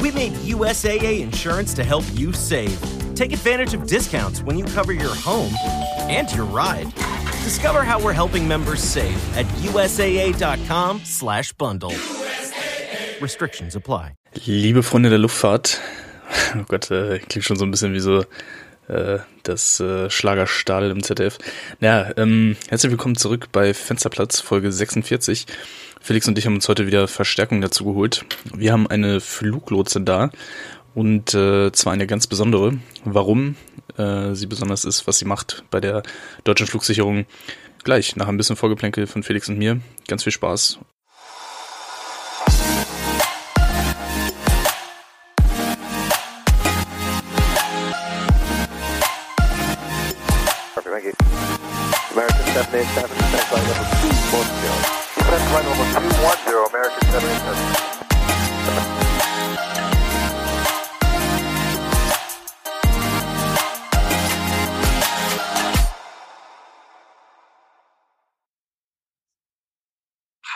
We made USAA insurance to help you save. Take advantage of discounts when you cover your home and your ride. Discover how we're helping members save at usaa.com/bundle. Restrictions apply. Liebe Freunde der Luftfahrt, oh Gott, äh, klingt schon so ein bisschen wie so äh, das äh, Schlagerstadel im ZDF. Ja, ähm, herzlich willkommen zurück bei Fensterplatz, Folge 46. Felix und ich haben uns heute wieder Verstärkung dazu geholt. Wir haben eine Fluglotse da und äh, zwar eine ganz besondere. Warum äh, sie besonders ist, was sie macht bei der deutschen Flugsicherung. Gleich, nach ein bisschen Vorgeplänkel von Felix und mir. Ganz viel Spaß American 787,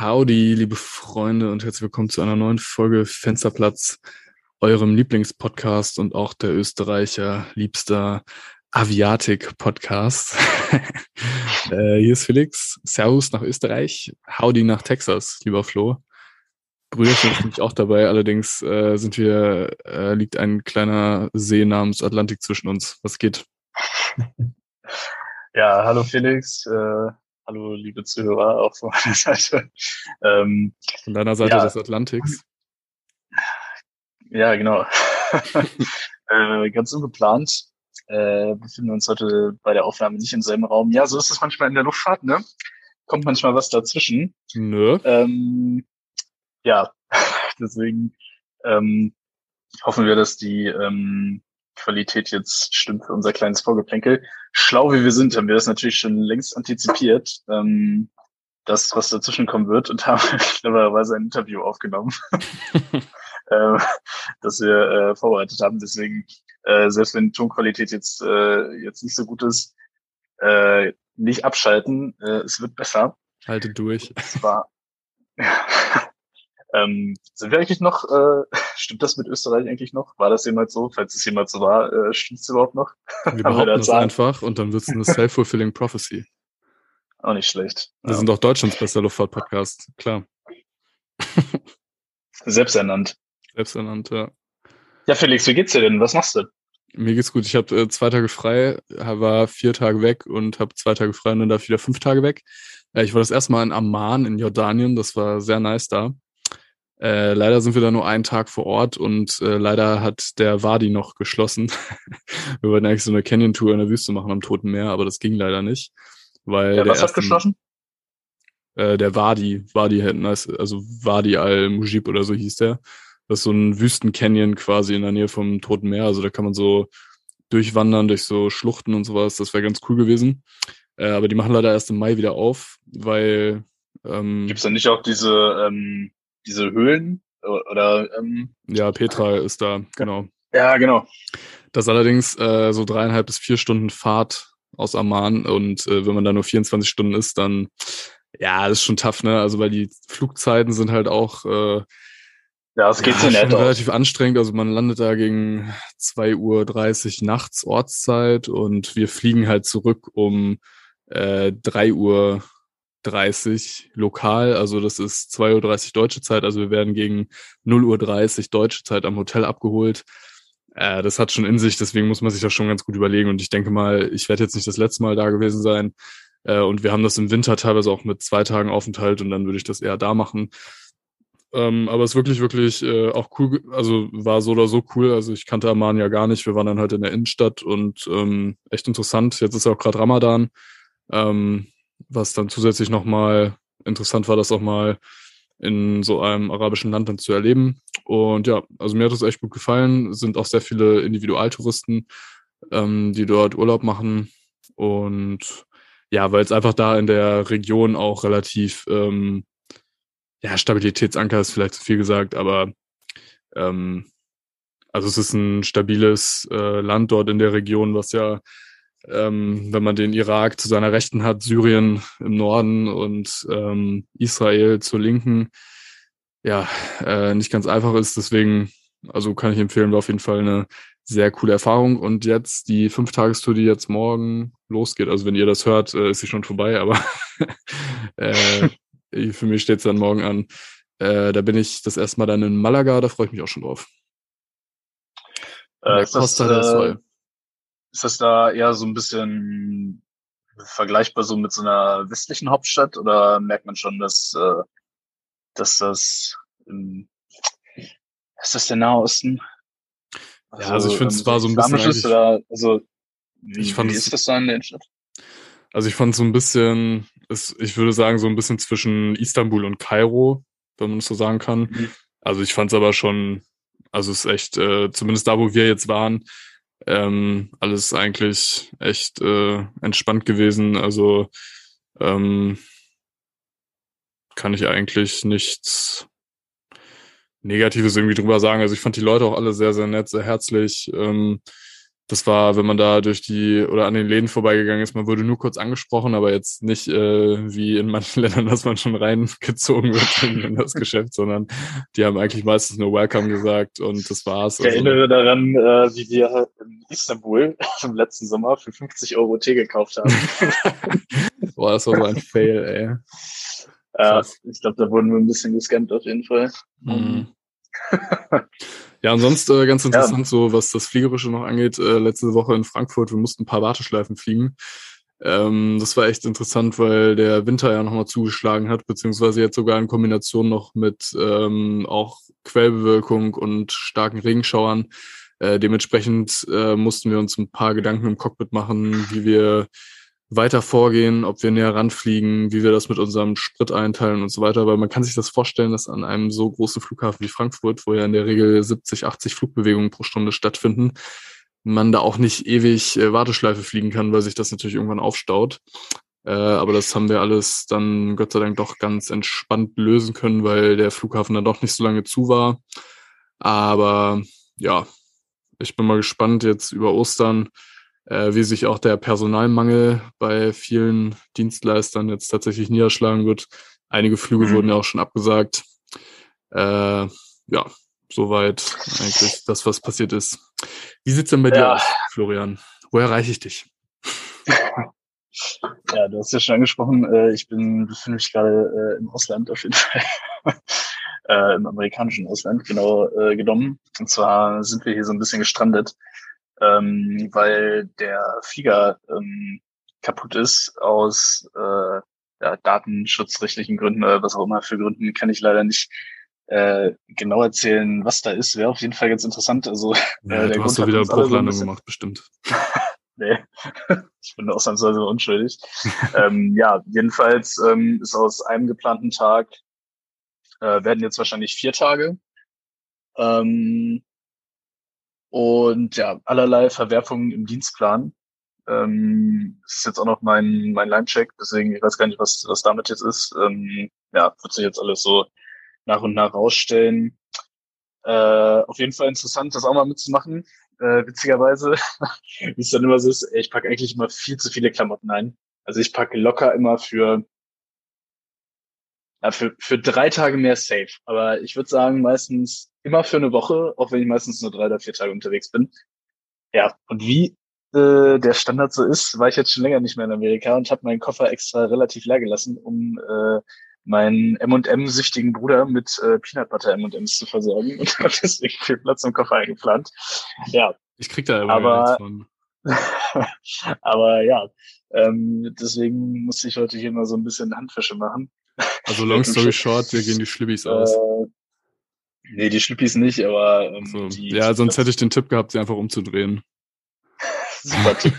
Howdy, liebe Freunde und herzlich willkommen zu einer neuen Folge Fensterplatz, eurem Lieblingspodcast und auch der Österreicher liebster Aviatik-Podcast. äh, hier ist Felix. Servus nach Österreich. Howdy nach Texas, lieber Flo. Brüderchen ist nämlich auch dabei. Allerdings äh, sind wir, äh, liegt ein kleiner See namens Atlantik zwischen uns. Was geht? Ja, hallo Felix. Äh, hallo liebe Zuhörer auch von meiner Seite. Ähm, Von deiner Seite Ja. des Atlantiks. ja, genau. äh, ganz ungeplant. Äh, befinden uns heute bei der Aufnahme nicht im selben Raum. Ja, so ist es manchmal in der Luftfahrt, ne? Kommt manchmal was dazwischen. Nö. Ähm, ja, deswegen ähm, hoffen wir, dass die ähm, Qualität jetzt stimmt für unser kleines Vorgeplänkel. Schlau wie wir sind, haben wir das natürlich schon längst antizipiert, ähm, das, was dazwischen kommen wird und haben clevererweise ein Interview aufgenommen, äh, das wir äh, vorbereitet haben. Deswegen, äh, selbst wenn die Tonqualität jetzt, äh, jetzt nicht so gut ist, äh, nicht abschalten, äh, es wird besser. Halte durch. Es war. ähm, sind wir eigentlich noch, äh, stimmt das mit Österreich eigentlich noch? War das jemals so? Falls es jemals so war, äh, stimmt es überhaupt noch? Wir wir behaupten da das Zahlen? einfach und dann wird es eine self-fulfilling prophecy. Auch nicht schlecht. Wir Ja. sind doch Deutschlands bester Luftfahrt-Podcast. Klar. Selbsternannt. Selbsternannt, ja. Ja, Felix, wie geht's dir denn? Was machst du? Mir geht's gut. Ich habe äh, zwei Tage frei, war vier Tage weg und habe zwei Tage frei und dann darf ich wieder fünf Tage weg. Äh, ich war das erste Mal in Amman in Jordanien. Das war sehr nice da. Äh, leider sind wir da nur einen Tag vor Ort und äh, leider hat der Wadi noch geschlossen. wir wollten eigentlich so eine Canyon-Tour in der Wüste machen am Toten Meer, aber das ging leider nicht. Weil Ja, der was hat geschlossen? äh, der Wadi, Wadi hätten also Wadi al-Mujib oder so hieß der. Das ist so ein Wüstencanyon quasi in der Nähe vom Toten Meer. Also da kann man so durchwandern durch so Schluchten und sowas. Das wäre ganz cool gewesen. Äh, aber die machen leider erst im Mai wieder auf, weil ähm, Gibt's da nicht auch diese, ähm, diese Höhlen? Oder, ähm, ja, Petra ist da, genau. ja, genau. Das ist allerdings äh, so dreieinhalb bis vier Stunden Fahrt aus Amman und äh, wenn man da nur 24 Stunden ist, dann ja, das ist schon tough, ne? Also weil die Flugzeiten sind halt auch äh, Ja, es geht ja, nett aus. relativ anstrengend. Also man landet da gegen 2.30 Uhr nachts Ortszeit und wir fliegen halt zurück um äh, 3 Uhr 30 lokal, also das ist 2.30 Uhr deutsche Zeit, also wir werden gegen 0 Uhr 30 deutsche Zeit am Hotel abgeholt. Äh, das hat schon in sich, deswegen muss man sich das schon ganz gut überlegen und ich denke mal, ich werde jetzt nicht das letzte Mal da gewesen sein äh, und wir haben das im Winter teilweise auch mit zwei Tagen Aufenthalt und dann würde ich das eher da machen. Ähm, aber es ist wirklich, wirklich äh, auch cool, also war so oder so cool. Also ich kannte Amman ja gar nicht. Wir waren dann halt in der Innenstadt und ähm, echt interessant. Jetzt ist ja auch gerade Ramadan, ähm, was dann zusätzlich nochmal interessant war, das auch mal in so einem arabischen Land dann zu erleben. Und ja, also mir hat das echt gut gefallen. Es sind auch sehr viele Individualtouristen, ähm, die dort Urlaub machen. Und ja, weil es einfach da in der Region auch relativ ähm, ja, Stabilitätsanker ist vielleicht zu viel gesagt, aber ähm, also es ist ein stabiles äh, Land dort in der Region, was ja, ähm, wenn man den Irak zu seiner Rechten hat, Syrien im Norden und ähm, Israel zur Linken, ja, äh, nicht ganz einfach ist. Deswegen Also kann ich empfehlen, war auf jeden Fall eine sehr coole Erfahrung. Und jetzt die Fünf-Tagestour, die jetzt morgen losgeht. Also wenn ihr das hört, äh, ist sie schon vorbei, aber äh, für mich steht es dann morgen an. Äh, da bin ich das erste Mal dann in Malaga, da freue ich mich auch schon drauf. Äh, ist, das, äh, ist das da eher so ein bisschen vergleichbar so mit so einer westlichen Hauptstadt oder merkt man schon, dass, äh, dass das im, ist das der Nahe Osten? Also, ja, also ich finde es war so ein bisschen. Ist, oder, also, wie, ich fand wie ist das da in der Innenstadt? Also ich fand es so ein bisschen, ist, ich würde sagen, so ein bisschen zwischen Istanbul und Kairo, wenn man es so sagen kann. Mhm. Also ich fand es aber schon, also es ist echt, äh, zumindest da, wo wir jetzt waren, ähm, alles eigentlich echt äh, entspannt gewesen. Also ähm, kann ich eigentlich nichts Negatives irgendwie drüber sagen. Also ich fand die Leute auch alle sehr, sehr nett, sehr herzlich. Ähm, das war, wenn man da durch die oder an den Läden vorbeigegangen ist, man wurde nur kurz angesprochen, aber jetzt nicht äh, wie in manchen Ländern, dass man schon reingezogen wird in, in das Geschäft, sondern die haben eigentlich meistens nur Welcome gesagt und das war's. Ich also, erinnere daran, äh, wie wir in Istanbul im letzten Sommer für 50 Euro Tee gekauft haben. Boah, das war so ein Fail, ey. Ja, ich glaube, da wurden wir ein bisschen gescannt auf jeden Fall. Mhm. Ja, ansonsten äh, ganz interessant, ja. so was das Fliegerische noch angeht. Äh, letzte Woche in Frankfurt, wir mussten ein paar Warteschleifen fliegen. Ähm, das war echt interessant, weil der Winter ja nochmal zugeschlagen hat, beziehungsweise jetzt sogar in Kombination noch mit ähm, auch Quellbewölkung und starken Regenschauern. Äh, dementsprechend äh, mussten wir uns ein paar Gedanken im Cockpit machen, wie wir weiter vorgehen, ob wir näher ranfliegen, wie wir das mit unserem Sprit einteilen und so weiter. Weil man kann sich das vorstellen, dass an einem so großen Flughafen wie Frankfurt, wo ja in der Regel 70, 80 Flugbewegungen pro Stunde stattfinden, man da auch nicht ewig äh, Warteschleife fliegen kann, weil sich das natürlich irgendwann aufstaut. Äh, aber das haben wir alles dann Gott sei Dank doch ganz entspannt lösen können, weil der Flughafen dann doch nicht so lange zu war. Aber ja, ich bin mal gespannt jetzt über Ostern äh, wie sich auch der Personalmangel bei vielen Dienstleistern jetzt tatsächlich niederschlagen wird. Einige Flüge mhm. wurden ja auch schon abgesagt. Äh, ja, soweit eigentlich das, was passiert ist. Wie sieht's denn bei ja. dir aus, Florian? Wo erreiche ich dich? Ja, du hast ja schon angesprochen, äh, ich bin befinde mich gerade äh, im Ausland auf jeden Fall. äh, Im amerikanischen Ausland, genau äh, genommen. Und zwar sind wir hier so ein bisschen gestrandet ähm, weil der Flieger ähm, kaputt ist aus äh, ja, datenschutzrechtlichen Gründen oder was auch immer für Gründen, kann ich leider nicht äh, genau erzählen, was da ist. Wäre auf jeden Fall ganz interessant. Also ja, äh, der du hast doch wieder Bruchlandung gemacht, bestimmt. nee, ich bin ausnahmsweise unschuldig. ähm, ja, jedenfalls ähm, ist aus einem geplanten Tag äh, werden jetzt wahrscheinlich vier Tage. Ähm, und ja, allerlei Verwerfungen im Dienstplan. Ähm, ist jetzt auch noch mein, mein Line-Check, deswegen ich weiß gar nicht, was, was damit jetzt ist. Ähm, ja, wird sich jetzt alles so nach und nach rausstellen. Äh, auf jeden Fall interessant, das auch mal mitzumachen. Äh, witzigerweise, wie es dann immer so ist, ich packe eigentlich immer viel zu viele Klamotten ein. Also ich packe locker immer für ja, für, für drei Tage mehr safe. Aber ich würde sagen, meistens immer für eine Woche, auch wenn ich meistens nur drei oder vier Tage unterwegs bin. Ja, und wie äh, der Standard so ist, war ich jetzt schon länger nicht mehr in Amerika und habe meinen Koffer extra relativ leer gelassen, um äh, meinen M&M-süchtigen Bruder mit äh, Peanut Butter M&Ms zu versorgen und habe deswegen viel Platz im Koffer eingeplant. Ja. Ich krieg da immer aber, aber ja, ähm, deswegen musste ich heute hier mal so ein bisschen Handwäsche machen. Also long story short, wir gehen die Schlibbis aus. Äh, nee, die Schlippis nicht, aber ähm, so. die, Ja, sonst hätte ich den Tipp gehabt, sie einfach umzudrehen. Super Tipp.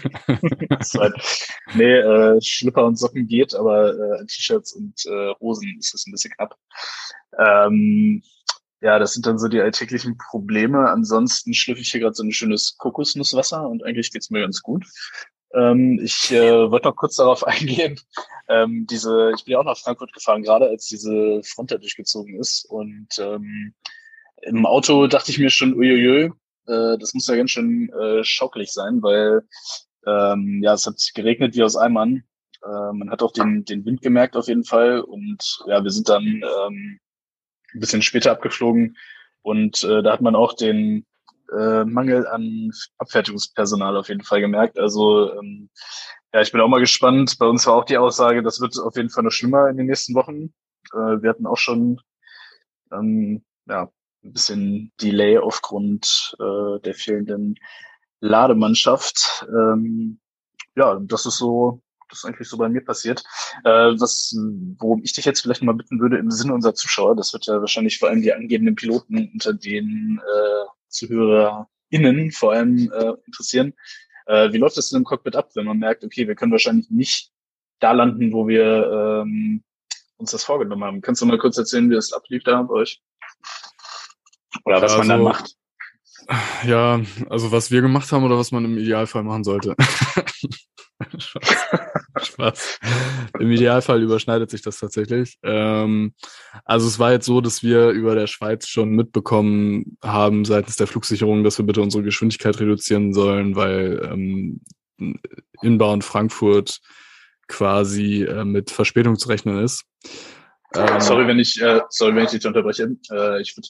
nee, äh, Schlipper und Socken geht, aber äh, T-Shirts und äh, Hosen ist es ein bisschen knapp. Ähm, ja, das sind dann so die alltäglichen Probleme. Ansonsten schlüpfe ich hier gerade so ein schönes Kokosnusswasser und eigentlich geht's mir ganz gut. Ähm, ich äh, wollte noch kurz darauf eingehen. Ähm, diese, ich bin ja auch nach Frankfurt gefahren, gerade als diese Front da durchgezogen ist. Und ähm, im Auto dachte ich mir schon, uiuiui, äh, das muss ja ganz schön äh, schockelig sein, weil ähm, ja, es hat geregnet wie aus Eimern. Äh, man hat auch den, den Wind gemerkt auf jeden Fall. Und ja, wir sind dann ähm, ein bisschen später abgeflogen Und äh, da hat man auch den äh, Mangel an Abfertigungspersonal auf jeden Fall gemerkt. Also ähm, ja, ich bin auch mal gespannt. Bei uns war auch die Aussage, das wird auf jeden Fall noch schlimmer in den nächsten Wochen. Äh, wir hatten auch schon ähm, ja, ein bisschen Delay aufgrund äh, der fehlenden Lademannschaft. Ähm, ja, das ist so, das ist eigentlich so bei mir passiert. Äh, was, worum ich dich jetzt vielleicht mal bitten würde im Sinne unserer Zuschauer, das wird ja wahrscheinlich vor allem die angehenden Piloten unter den äh, ZuhörerInnen vor allem äh, interessieren. Äh, wie läuft das denn im Cockpit ab, wenn man merkt, okay, wir können wahrscheinlich nicht da landen, wo wir ähm, uns das vorgenommen haben? Kannst du mal kurz erzählen, wie das ablief da bei euch? Oder was Ja, man dann also- macht? Ja, also was wir gemacht haben oder was man im Idealfall machen sollte. Spaß. Im Idealfall überschneidet sich das tatsächlich. Ähm, also es war jetzt so, dass wir über der Schweiz schon mitbekommen haben seitens der Flugsicherung, dass wir bitte unsere Geschwindigkeit reduzieren sollen, weil ähm, inbound Frankfurt quasi äh, mit Verspätung zu rechnen ist. Ähm, Sorry, wenn ich, äh, sorry, wenn ich dich unterbreche. Äh, ich würde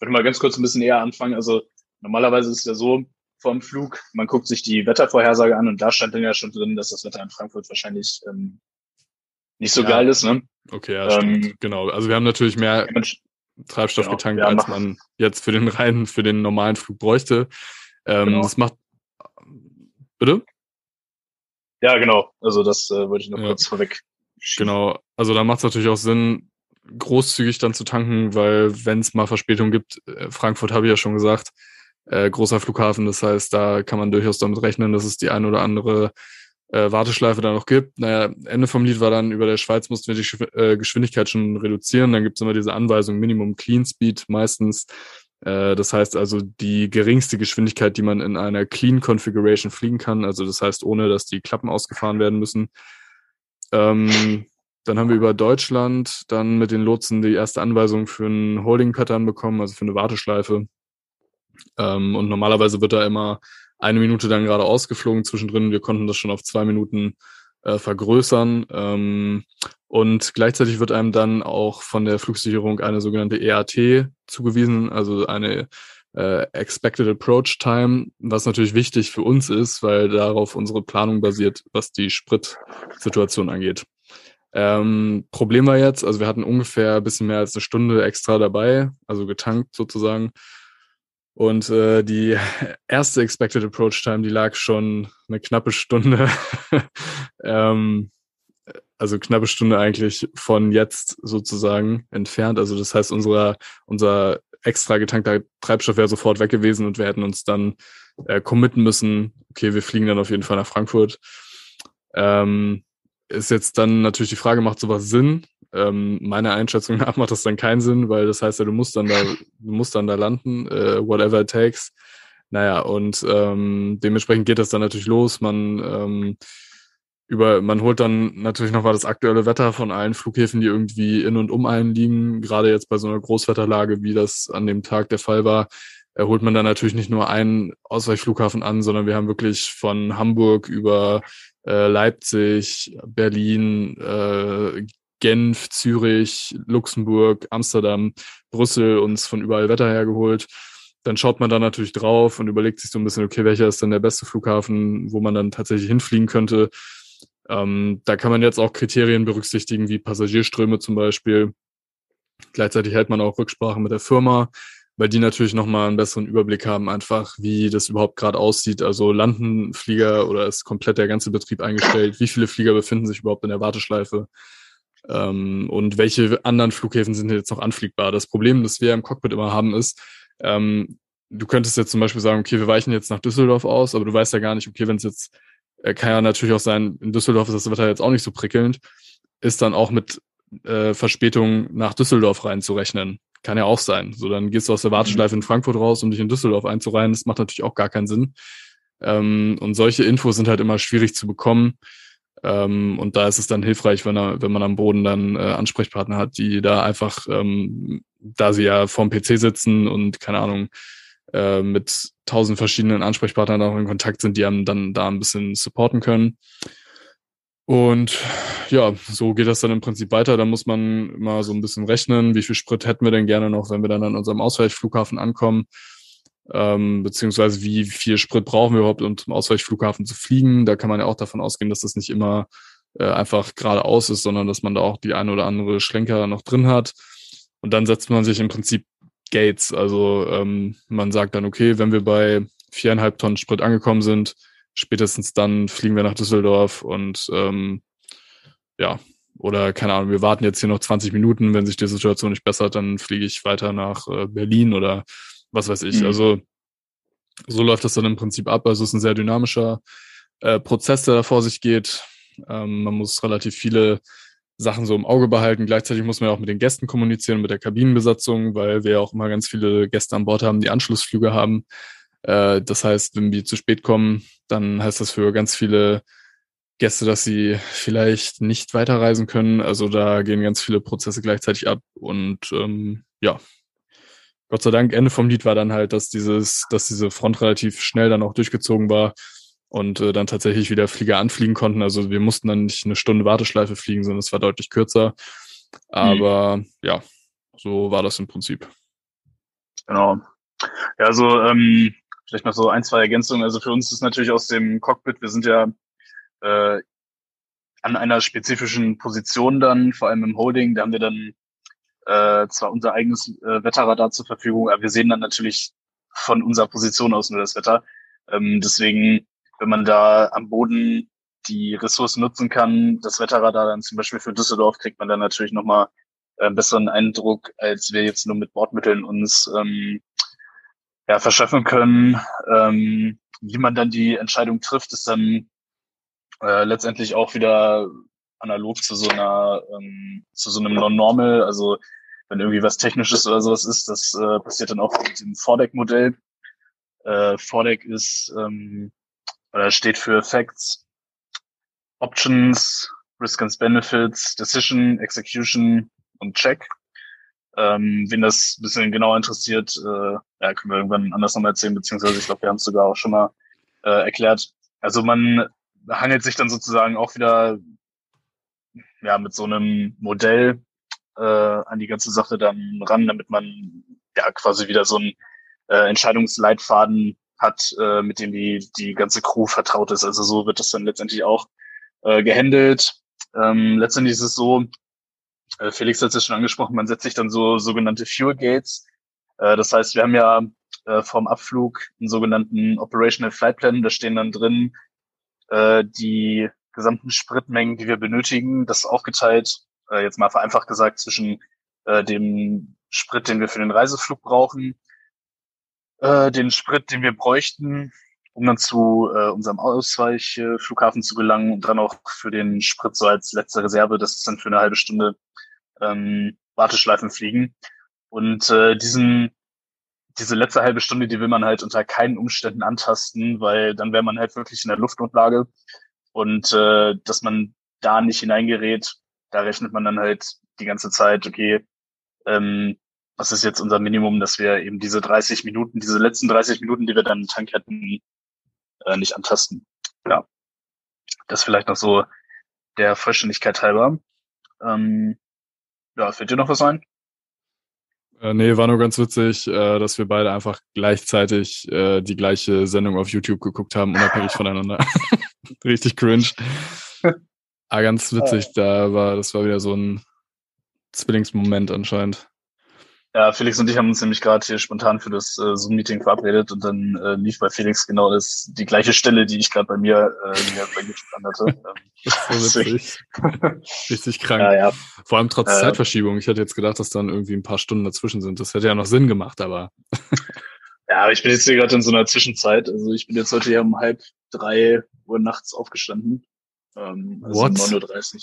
würd mal ganz kurz ein bisschen eher anfangen. Also normalerweise ist es ja so, vorm Flug, man guckt sich die Wettervorhersage an und da stand dann ja schon drin, dass das Wetter in Frankfurt wahrscheinlich ähm, nicht so Ja. geil ist. Ne? Okay, ja, stimmt. Ähm, Genau. Also wir haben natürlich mehr Treibstoff Genau, getankt, als man jetzt für den reinen, für den normalen Flug bräuchte. Ähm, Genau. Das macht. Bitte? Ja, genau. Also das äh, wollte ich noch Ja. kurz vorweg. schieben. Genau. Also da macht es natürlich auch Sinn, großzügig dann zu tanken, weil wenn es mal Verspätung gibt, äh, Frankfurt habe ich ja schon gesagt, äh, großer Flughafen, das heißt, da kann man durchaus damit rechnen, dass es die ein oder andere äh, Warteschleife da noch gibt. Naja, Ende vom Lied war dann, über der Schweiz mussten wir die äh, Geschwindigkeit schon reduzieren. Dann gibt es immer diese Anweisung, Minimum Clean Speed meistens. Äh, das heißt also die geringste Geschwindigkeit, die man in einer Clean Configuration fliegen kann. Also das heißt, ohne dass die Klappen ausgefahren werden müssen. Ähm, dann haben wir über Deutschland dann mit den Lotsen die erste Anweisung für ein Holding-Pattern bekommen, also für eine Warteschleife. Ähm, und normalerweise wird da immer eine Minute dann gerade ausgeflogen zwischendrin. Wir konnten das schon auf zwei Minuten äh, vergrößern. Ähm, und gleichzeitig wird einem dann auch von der Flugsicherung eine sogenannte EAT zugewiesen, also eine äh, Expected Approach Time, was natürlich wichtig für uns ist, weil darauf unsere Planung basiert, was die Spritsituation angeht. Ähm, Problem war jetzt, also wir hatten ungefähr ein bisschen mehr als eine Stunde extra dabei, also getankt sozusagen. Und äh, die erste Expected Approach Time, die lag schon eine knappe Stunde, ähm, also knappe Stunde eigentlich von jetzt sozusagen entfernt. Also das heißt, unser, unser extra getankter Treibstoff wäre sofort weg gewesen und wir hätten uns dann äh, committen müssen, okay, wir fliegen dann auf jeden Fall nach Frankfurt. Ähm, ist jetzt dann natürlich die Frage, macht sowas Sinn? Ähm, meiner Einschätzung nach macht das dann keinen Sinn, weil das heißt ja, du musst dann da, du musst dann da landen, äh, whatever it takes. Naja, und ähm, dementsprechend geht das dann natürlich los. Man ähm, über, man holt dann natürlich nochmal das aktuelle Wetter von allen Flughäfen, die irgendwie in und um einen liegen. Gerade jetzt bei so einer Großwetterlage, wie das an dem Tag der Fall war, äh, holt man dann natürlich nicht nur einen Ausweichflughafen an, sondern wir haben wirklich von Hamburg über äh, Leipzig, Berlin, äh, Genf, Zürich, Luxemburg, Amsterdam, Brüssel uns von überall Wetter hergeholt. Dann schaut man da natürlich drauf und überlegt sich so ein bisschen, okay, welcher ist denn der beste Flughafen, wo man dann tatsächlich hinfliegen könnte. Ähm, da kann man jetzt auch Kriterien berücksichtigen, wie Passagierströme zum Beispiel. Gleichzeitig hält man auch Rücksprache mit der Firma, weil die natürlich nochmal einen besseren Überblick haben, einfach wie das überhaupt gerade aussieht. Also landen Flieger oder ist komplett der ganze Betrieb eingestellt? Wie viele Flieger befinden sich überhaupt in der Warteschleife? Ähm, und welche anderen Flughäfen sind jetzt noch anfliegbar? Das Problem, das wir im Cockpit immer haben, ist, ähm, du könntest jetzt zum Beispiel sagen, okay, wir weichen jetzt nach Düsseldorf aus, aber du weißt ja gar nicht, okay, wenn es jetzt, äh, kann ja natürlich auch sein, in Düsseldorf ist das Wetter jetzt auch nicht so prickelnd, ist dann auch mit äh, Verspätung nach Düsseldorf reinzurechnen. Kann ja auch sein. So, dann gehst du aus der Warteschleife in Frankfurt raus, um dich in Düsseldorf einzureihen. Das macht natürlich auch gar keinen Sinn. Ähm, und solche Infos sind halt immer schwierig zu bekommen. Ähm, und da ist es dann hilfreich, wenn, er, wenn man am Boden dann äh, Ansprechpartner hat, die da einfach, ähm, da sie ja vorm PC sitzen und keine Ahnung, äh, mit tausend verschiedenen Ansprechpartern auch in Kontakt sind, die einem dann da ein bisschen supporten können. Und ja, so geht das dann im Prinzip weiter. Da muss man immer so ein bisschen rechnen, wie viel Sprit hätten wir denn gerne noch, wenn wir dann an unserem Ausweichflughafen ankommen, ähm, beziehungsweise wie viel Sprit brauchen wir überhaupt, um zum Ausweichflughafen zu fliegen. Da kann man ja auch davon ausgehen, dass das nicht immer äh, einfach geradeaus ist, sondern dass man da auch die eine oder andere Schlenker noch drin hat. Und dann setzt man sich im Prinzip Gates. Also ähm, man sagt dann, okay, wenn wir bei viereinhalb Tonnen Sprit angekommen sind, spätestens dann fliegen wir nach Düsseldorf und ähm, ja, oder keine Ahnung, wir warten jetzt hier noch 20 Minuten, wenn sich die Situation nicht bessert, dann fliege ich weiter nach äh, Berlin oder was weiß ich. Mhm. Also so läuft das dann im Prinzip ab. Also es ist ein sehr dynamischer äh, Prozess, der da vor sich geht. Ähm, man muss relativ viele Sachen so im Auge behalten. Gleichzeitig muss man ja auch mit den Gästen kommunizieren, mit der Kabinenbesatzung, weil wir ja auch immer ganz viele Gäste an Bord haben, die Anschlussflüge haben. Äh, das heißt, wenn wir zu spät kommen, dann heißt das für ganz viele Gäste, dass sie vielleicht nicht weiterreisen können. Also da gehen ganz viele Prozesse gleichzeitig ab. Und ähm, ja, Gott sei Dank, Ende vom Lied war dann halt, dass dieses, dass diese Front relativ schnell dann auch durchgezogen war und äh, dann tatsächlich wieder Flieger anfliegen konnten. Also wir mussten dann nicht eine Stunde Warteschleife fliegen, sondern es war deutlich kürzer. Aber mhm. ja, so war das im Prinzip. Genau. Ja, also ähm, Vielleicht noch so ein, zwei Ergänzungen. Also für uns ist natürlich aus dem Cockpit, wir sind ja äh, an einer spezifischen Position dann, vor allem im Holding, da haben wir dann äh, zwar unser eigenes äh, Wetterradar zur Verfügung, aber wir sehen dann natürlich von unserer Position aus nur das Wetter. Ähm, deswegen, wenn man da am Boden die Ressourcen nutzen kann, das Wetterradar dann zum Beispiel für Düsseldorf, kriegt man dann natürlich nochmal einen äh, besseren Eindruck, als wir jetzt nur mit Bordmitteln uns ähm, ja, verschaffen können. Ähm, wie man dann die Entscheidung trifft, ist dann äh, letztendlich auch wieder analog zu so einer ähm, zu so einem Non-Normal. Also wenn irgendwie was Technisches oder sowas ist, das äh, passiert dann auch mit dem Vordeck-Modell. Äh, Vordeck ist ähm, oder steht für Facts, Options, Risk and Benefits, Decision, Execution und Check. Ähm, wen das ein bisschen genauer interessiert, äh, ja, können wir irgendwann anders nochmal erzählen, beziehungsweise ich glaube, wir haben es sogar auch schon mal äh, erklärt. Also man hangelt sich dann sozusagen auch wieder ja mit so einem Modell äh, an die ganze Sache dann ran, damit man ja quasi wieder so einen äh, Entscheidungsleitfaden hat, äh, mit dem die die ganze Crew vertraut ist. Also so wird das dann letztendlich auch äh, gehandelt. Ähm, letztendlich ist es so, Felix hat es ja schon angesprochen, man setzt sich dann so sogenannte Fuel Gates. Äh, das heißt, wir haben ja äh, vom Abflug einen sogenannten Operational Flight Plan. Da stehen dann drin äh, die gesamten Spritmengen, die wir benötigen. Das ist aufgeteilt, äh, jetzt mal vereinfacht gesagt, zwischen äh, dem Sprit, den wir für den Reiseflug brauchen, äh, den Sprit, den wir bräuchten, um dann zu äh, unserem Ausweichflughafen zu gelangen und dann auch für den Sprit so als letzte Reserve, das ist dann für eine halbe Stunde ähm, Warteschleifen fliegen. Und äh, diesen, diese letzte halbe Stunde, die will man halt unter keinen Umständen antasten, weil dann wäre man halt wirklich in der Luftnotlage. Und äh, dass man da nicht hineingerät, da rechnet man dann halt die ganze Zeit, okay, ähm, was ist jetzt unser Minimum, dass wir eben diese 30 Minuten, diese letzten 30 Minuten, die wir dann im Tank hätten, äh, nicht antasten. Ja. Das vielleicht noch so der Vollständigkeit halber. Ähm, ja, fällt dir noch was ein? Äh, nee, war nur ganz witzig, äh, dass wir beide einfach gleichzeitig äh, die gleiche Sendung auf YouTube geguckt haben, unabhängig voneinander. Richtig cringe. Ah, ganz witzig, da war, das war wieder so ein Zwillingsmoment anscheinend. Ja, Felix und ich haben uns nämlich gerade hier spontan für das äh, Zoom-Meeting verabredet und dann äh, lief bei Felix genau das, die gleiche Stelle, die ich gerade bei mir, äh, mir bei hatte. ist so witzig. Richtig krank. Ja, ja. Vor allem trotz äh, Zeitverschiebung. Ich hätte jetzt gedacht, dass dann irgendwie ein paar Stunden dazwischen sind. Das hätte ja noch Sinn gemacht, aber. ja, aber ich bin jetzt hier gerade in so einer Zwischenzeit. Also ich bin jetzt heute hier um halb drei Uhr nachts aufgestanden. Ähm, also What? 9.30 Uhr.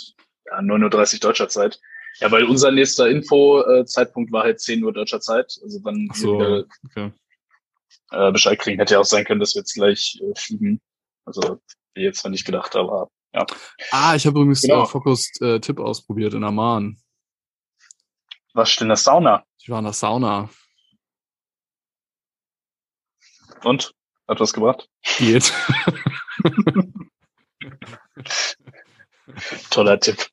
Ja, 9.30 Uhr deutscher Zeit. Ja, weil unser nächster Info-Zeitpunkt war halt 10 Uhr deutscher Zeit. Also wann so, wir wieder okay. äh, Bescheid kriegen, hätte ja auch sein können, dass wir jetzt gleich äh, fliegen. Also wie jetzt zwar nicht gedacht, aber ja. Ah, ich habe übrigens genau. Fokus äh, Tipp ausprobiert in Amman. Was steht in der Sauna? Ich war in der Sauna. Und? Hat was gebracht? Geht. Toller Tipp.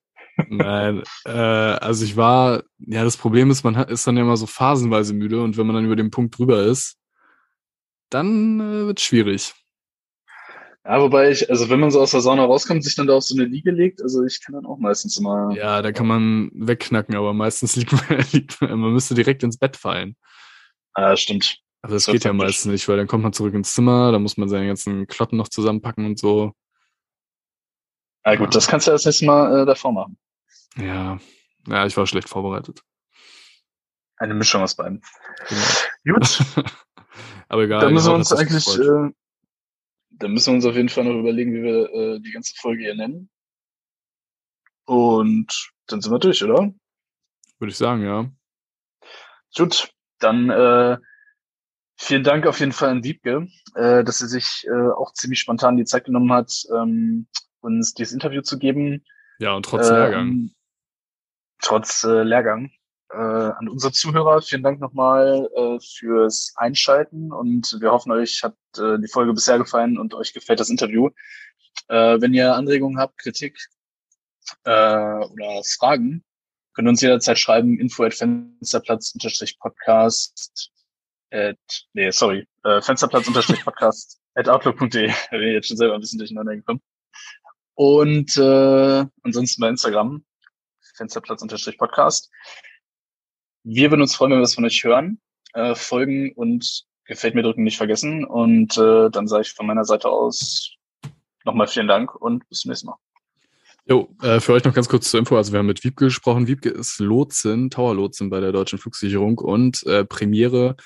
Nein, äh, also ich war, ja, das Problem ist, man hat, ist dann ja immer so phasenweise müde und wenn man dann über den Punkt drüber ist, dann äh, wird schwierig. Ja, wobei ich, also wenn man so aus der Sauna rauskommt, sich dann da auf so eine Liege legt, also ich kann dann auch meistens immer. Ja, da kann man wegknacken, aber meistens liegt man, liegt man, man müsste direkt ins Bett fallen. Ah, stimmt. Aber das, Das geht ja praktisch. meistens nicht, weil dann kommt man zurück ins Zimmer, da muss man seine ganzen Klotten noch zusammenpacken und so. Ah, gut, das kannst du das nächste Mal äh, davor machen. Ja, ja, ich war schlecht vorbereitet. Eine Mischung aus beiden. Genau. Gut, aber egal. dann müssen wir uns eigentlich, äh, dann müssen wir uns auf jeden Fall noch überlegen, wie wir äh, die ganze Folge hier nennen. Und dann sind wir durch, oder? Würde ich sagen, ja. Gut, dann äh, vielen Dank auf jeden Fall an Wiebke, äh, dass sie sich äh, auch ziemlich spontan die Zeit genommen hat, ähm, uns dieses Interview zu geben. Ja, und trotz Ähm, Lehrgang. Trotz äh, Lehrgang. Äh, an unsere Zuhörer, vielen Dank nochmal äh, fürs Einschalten und wir hoffen, euch hat äh, die Folge bisher gefallen und euch gefällt das Interview. Äh, wenn ihr Anregungen habt, Kritik äh, oder Fragen, könnt ihr uns jederzeit schreiben, info at fensterplatz-podcast at, nee, sorry, äh, fensterplatz-podcast at outlook.de. Bin jetzt schon selber ein bisschen durcheinander gekommen. Und äh, ansonsten bei Instagram, Fensterplatz-podcast. Wir würden uns freuen, wenn wir das von euch hören. Äh, folgen und gefällt mir drücken nicht vergessen. Und äh, dann sage ich von meiner Seite aus nochmal vielen Dank und bis zum nächsten Mal. Jo, äh, für euch noch ganz kurz zur Info. Also wir haben mit Wiebke gesprochen. Wiebke ist Lotsin, Tower-Lotsin bei der Deutschen Flugsicherung und äh, Premiere,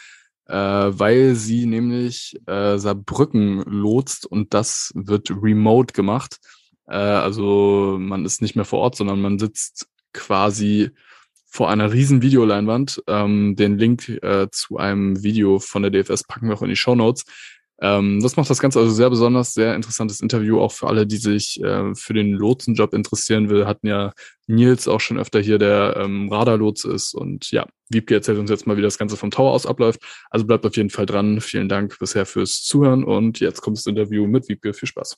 äh, weil sie nämlich äh, Saarbrücken lotst und das wird remote gemacht. Äh, also man ist nicht mehr vor Ort, sondern man sitzt quasi vor einer riesen Videoleinwand. Ähm, den Link äh, zu einem Video von der DFS packen wir auch in die Show Notes. Ähm, das macht das Ganze also sehr besonders, sehr interessantes Interview, auch für alle, die sich äh, für den Lotsenjob interessieren will. Hatten ja Nils auch schon öfter hier, der ähm, Radarlotse ist. Und ja, Wiebke erzählt uns jetzt mal, wie das Ganze vom Tower aus abläuft. Also bleibt auf jeden Fall dran. Vielen Dank bisher fürs Zuhören und jetzt kommt das Interview mit Wiebke. Viel Spaß.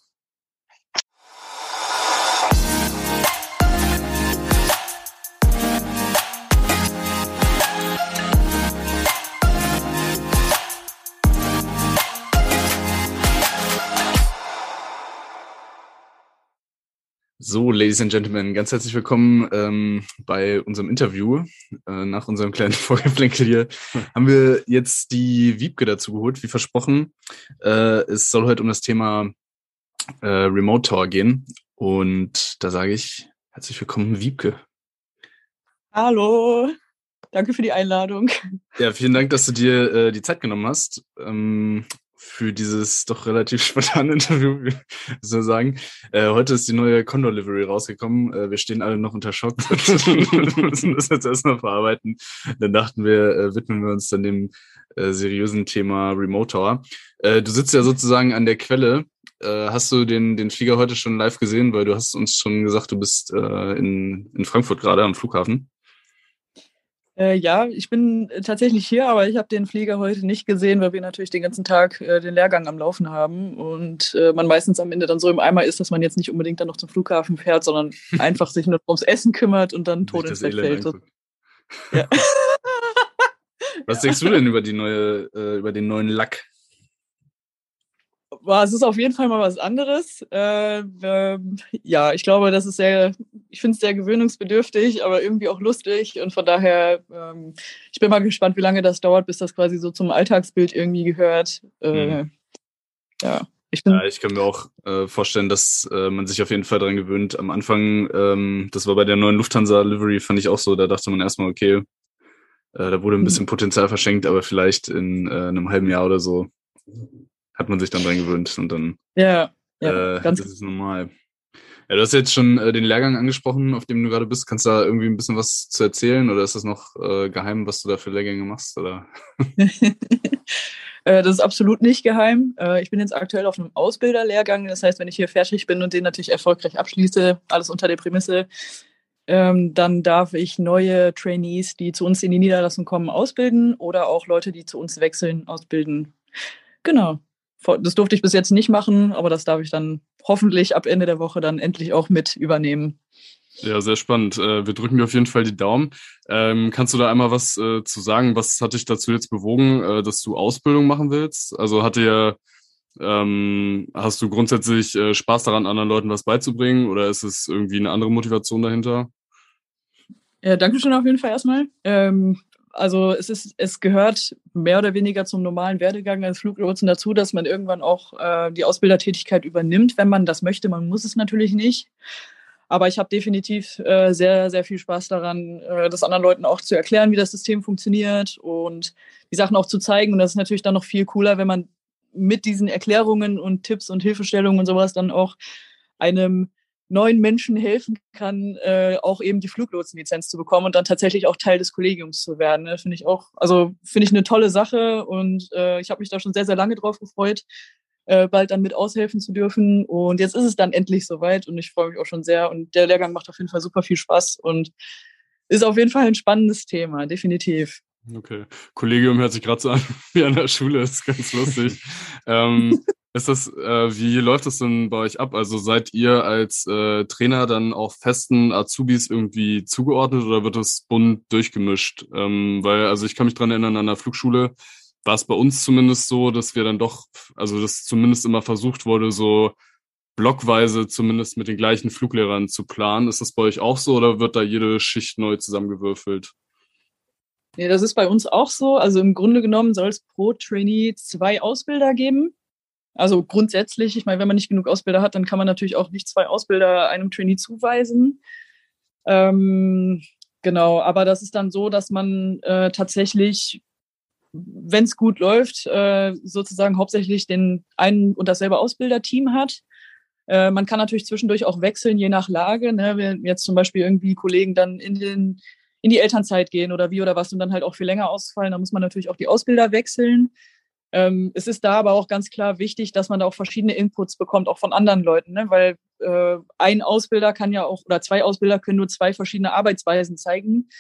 So, Ladies and Gentlemen, ganz herzlich willkommen ähm, bei unserem Interview. Äh, nach unserem kleinen Vorgeplänkel hier haben wir jetzt die Wiebke dazu geholt, wie versprochen. Äh, es soll heute um das Thema äh, Remote Tower gehen. Und da sage ich herzlich willkommen, Wiebke. Hallo, danke für die Einladung. Ja, vielen Dank, dass du dir äh, die Zeit genommen hast ähm, für dieses doch relativ spontane Interview, soll ich sagen. Äh, heute ist die neue Condor Livery rausgekommen. Äh, wir stehen alle noch unter Schock und müssen das jetzt erstmal verarbeiten. Dann dachten wir, äh, widmen wir uns dann dem äh, seriösen Thema Remote Tower. Äh, du sitzt ja sozusagen an der Quelle. Äh, hast du den, den Flieger heute schon live gesehen? Weil du hast uns schon gesagt, du bist in, in Frankfurt gerade am Flughafen. Äh, ja, ich bin äh, tatsächlich hier, aber ich habe den Flieger heute nicht gesehen, weil wir natürlich den ganzen Tag äh, den Lehrgang am Laufen haben und äh, man meistens am Ende dann so im Eimer ist, dass man jetzt nicht unbedingt dann noch zum Flughafen fährt, sondern einfach sich nur ums Essen kümmert und dann tot ins Bett fällt. Ja. Was denkst du denn über die neue, äh, über den neuen Lack? War, es ist auf jeden Fall mal was anderes. Äh, ähm, ja, ich glaube, das ist sehr, ich finde es sehr gewöhnungsbedürftig, aber irgendwie auch lustig. Und von daher, ähm, ich bin mal gespannt, wie lange das dauert, bis das quasi so zum Alltagsbild irgendwie gehört. Äh, Mhm. Ja, ich bin. Ja, ich kann mir auch äh, vorstellen, dass äh, man sich auf jeden Fall dran gewöhnt. Am Anfang, ähm, das war bei der neuen Lufthansa Livery, fand ich auch so, da dachte man erstmal, okay, äh, da wurde ein bisschen Potenzial verschenkt, aber vielleicht in äh, einem halben Jahr oder so hat man sich dann dran gewöhnt und dann Ja, ja, äh, ganz das ist normal. Ja, du hast jetzt schon äh, den Lehrgang angesprochen, auf dem du gerade bist. Kannst du da irgendwie ein bisschen was zu erzählen oder ist das noch äh, geheim, was du da für Lehrgänge machst? Oder? Äh, Das ist absolut nicht geheim. Äh, Ich bin jetzt aktuell auf einem Ausbilderlehrgang. Das heißt, wenn ich hier fertig bin und den natürlich erfolgreich abschließe, alles unter der Prämisse, ähm, dann darf ich neue Trainees, die zu uns in die Niederlassung kommen, ausbilden oder auch Leute, die zu uns wechseln, ausbilden. Genau. Das durfte ich bis jetzt nicht machen, aber das darf ich dann hoffentlich ab Ende der Woche dann endlich auch mit übernehmen. Ja, sehr spannend. Äh, wir drücken dir auf jeden Fall die Daumen. Ähm, kannst du da einmal was äh, zu sagen? Was hat dich dazu jetzt bewogen, äh, dass du Ausbildung machen willst? Also hatte ja, ähm, hast du grundsätzlich Spaß daran, anderen Leuten was beizubringen oder ist es irgendwie eine andere Motivation dahinter? Ja, danke schön auf jeden Fall erstmal. Ähm, also es ist, es gehört mehr oder weniger zum normalen Werdegang als Fluglotsen dazu, dass man irgendwann auch äh, die Ausbildertätigkeit übernimmt, wenn man das möchte. Man muss es natürlich nicht. Aber ich habe definitiv äh, sehr, sehr viel Spaß daran, äh, das anderen Leuten auch zu erklären, wie das System funktioniert und die Sachen auch zu zeigen. Und das ist natürlich dann noch viel cooler, wenn man mit diesen Erklärungen und Tipps und Hilfestellungen und sowas dann auch einem neuen Menschen helfen kann, äh, auch eben die Fluglotsenlizenz zu bekommen und dann tatsächlich auch Teil des Kollegiums zu werden. Ne? Finde ich auch, also finde ich eine tolle Sache und äh, ich habe mich da schon sehr, sehr lange drauf gefreut, äh, bald dann mit aushelfen zu dürfen. Und jetzt ist es dann endlich soweit und ich freue mich auch schon sehr. Und der Lehrgang macht auf jeden Fall super viel Spaß und ist auf jeden Fall ein spannendes Thema, definitiv. Okay. Kollegium hört sich gerade so an wie an der Schule, ist ganz lustig. ähm, ist das, äh, wie läuft das denn bei euch ab? Also seid ihr als äh, Trainer dann auch festen Azubis irgendwie zugeordnet oder wird das bunt durchgemischt? Ähm, weil, also ich kann mich dran erinnern, an der Flugschule war es bei uns zumindest so, dass wir dann doch, also dass zumindest immer versucht wurde, so blockweise zumindest mit den gleichen Fluglehrern zu planen. Ist das bei euch auch so oder wird da jede Schicht neu zusammengewürfelt? Nee, das ist bei uns auch so. Also im Grunde genommen soll es pro Trainee zwei Ausbilder geben. Also grundsätzlich, ich meine, wenn man nicht genug Ausbilder hat, dann kann man natürlich auch nicht zwei Ausbilder einem Trainee zuweisen. Ähm, genau, aber das ist dann so, dass man äh, tatsächlich, wenn es gut läuft, äh, sozusagen hauptsächlich den einen und dasselbe Ausbilderteam hat. Äh, man kann natürlich zwischendurch auch wechseln, je nach Lage. Ne? Wenn jetzt zum Beispiel irgendwie Kollegen dann in den in die Elternzeit gehen oder wie oder was und dann halt auch viel länger ausfallen, dann muss man natürlich auch die Ausbilder wechseln. Ähm, es ist da aber auch ganz klar wichtig, dass man da auch verschiedene Inputs bekommt, auch von anderen Leuten, ne? weil äh, ein Ausbilder kann ja auch, oder zwei Ausbilder können nur zwei verschiedene Arbeitsweisen zeigen.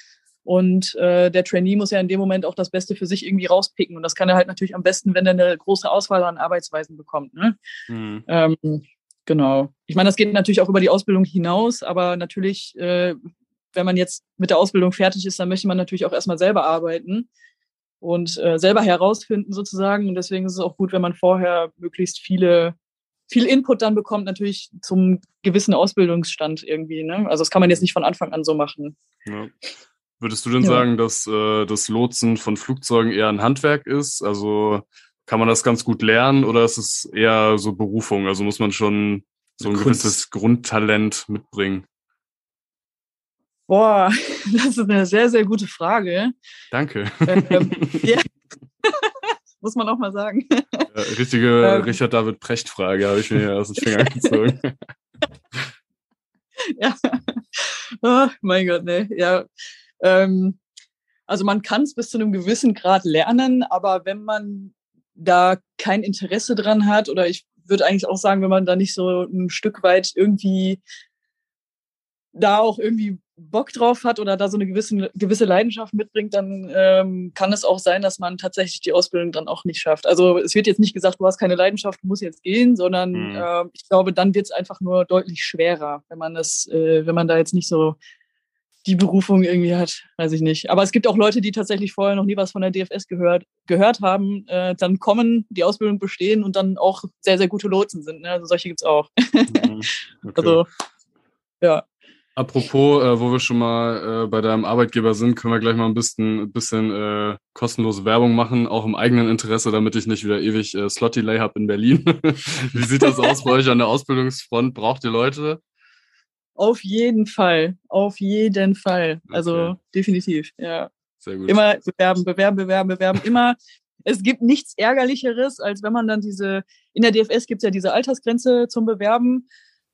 Und äh, der Trainee muss ja in dem Moment auch das Beste für sich irgendwie rauspicken. Und das kann er halt natürlich am besten, wenn er eine große Auswahl an Arbeitsweisen bekommt. Ne? Mhm. Ähm, genau. Ich meine, das geht natürlich auch über die Ausbildung hinaus, aber natürlich, äh, wenn man jetzt mit der Ausbildung fertig ist, dann möchte man natürlich auch erstmal selber arbeiten und äh, selber herausfinden sozusagen. Und deswegen ist es auch gut, wenn man vorher möglichst viele viel Input dann bekommt, natürlich zum gewissen Ausbildungsstand irgendwie. Ne? Also das kann man jetzt nicht von Anfang an so machen. Ja. Würdest du denn ja. sagen, dass äh, das Lotsen von Flugzeugen eher ein Handwerk ist? Also kann man das ganz gut lernen oder ist es eher so Berufung? Also muss man schon so ein Kunst. gewisses Grundtalent mitbringen? Boah, das ist eine sehr, sehr gute Frage. Danke. Ähm, ja. Muss man auch mal sagen. Ja, richtige ähm, Richard David Precht-Frage habe ich mir aus den Fingern gezogen. ja. Oh, mein Gott, ne. Ja. Ähm, also man kann es bis zu einem gewissen Grad lernen, aber wenn man da kein Interesse dran hat, oder ich würde eigentlich auch sagen, wenn man da nicht so ein Stück weit irgendwie da auch irgendwie Bock drauf hat oder da so eine gewisse, gewisse Leidenschaft mitbringt, dann ähm, kann es auch sein, dass man tatsächlich die Ausbildung dann auch nicht schafft. Also es wird jetzt nicht gesagt, du hast keine Leidenschaft, du musst jetzt gehen, sondern mhm. äh, ich glaube, dann wird es einfach nur deutlich schwerer, wenn man das, äh, wenn man da jetzt nicht so die Berufung irgendwie hat, weiß ich nicht. Aber es gibt auch Leute, die tatsächlich vorher noch nie was von der DFS gehört, gehört haben, äh, dann kommen, die Ausbildung bestehen und dann auch sehr, sehr gute Lotsen sind. Ne? Also solche gibt's auch. Mhm. Okay. Also ja. Apropos, äh, wo wir schon mal äh, bei deinem Arbeitgeber sind, können wir gleich mal ein bisschen, bisschen äh, kostenlose Werbung machen, auch im eigenen Interesse, damit ich nicht wieder ewig äh, Slot-Delay habe in Berlin. Wie sieht das aus bei euch an der Ausbildungsfront? Braucht ihr Leute? Auf jeden Fall, auf jeden Fall. Also okay. definitiv, ja. Sehr gut. Immer bewerben, bewerben, bewerben, bewerben. Immer. Es gibt nichts Ärgerlicheres, als wenn man dann diese, in der DFS gibt es ja diese Altersgrenze zum Bewerben.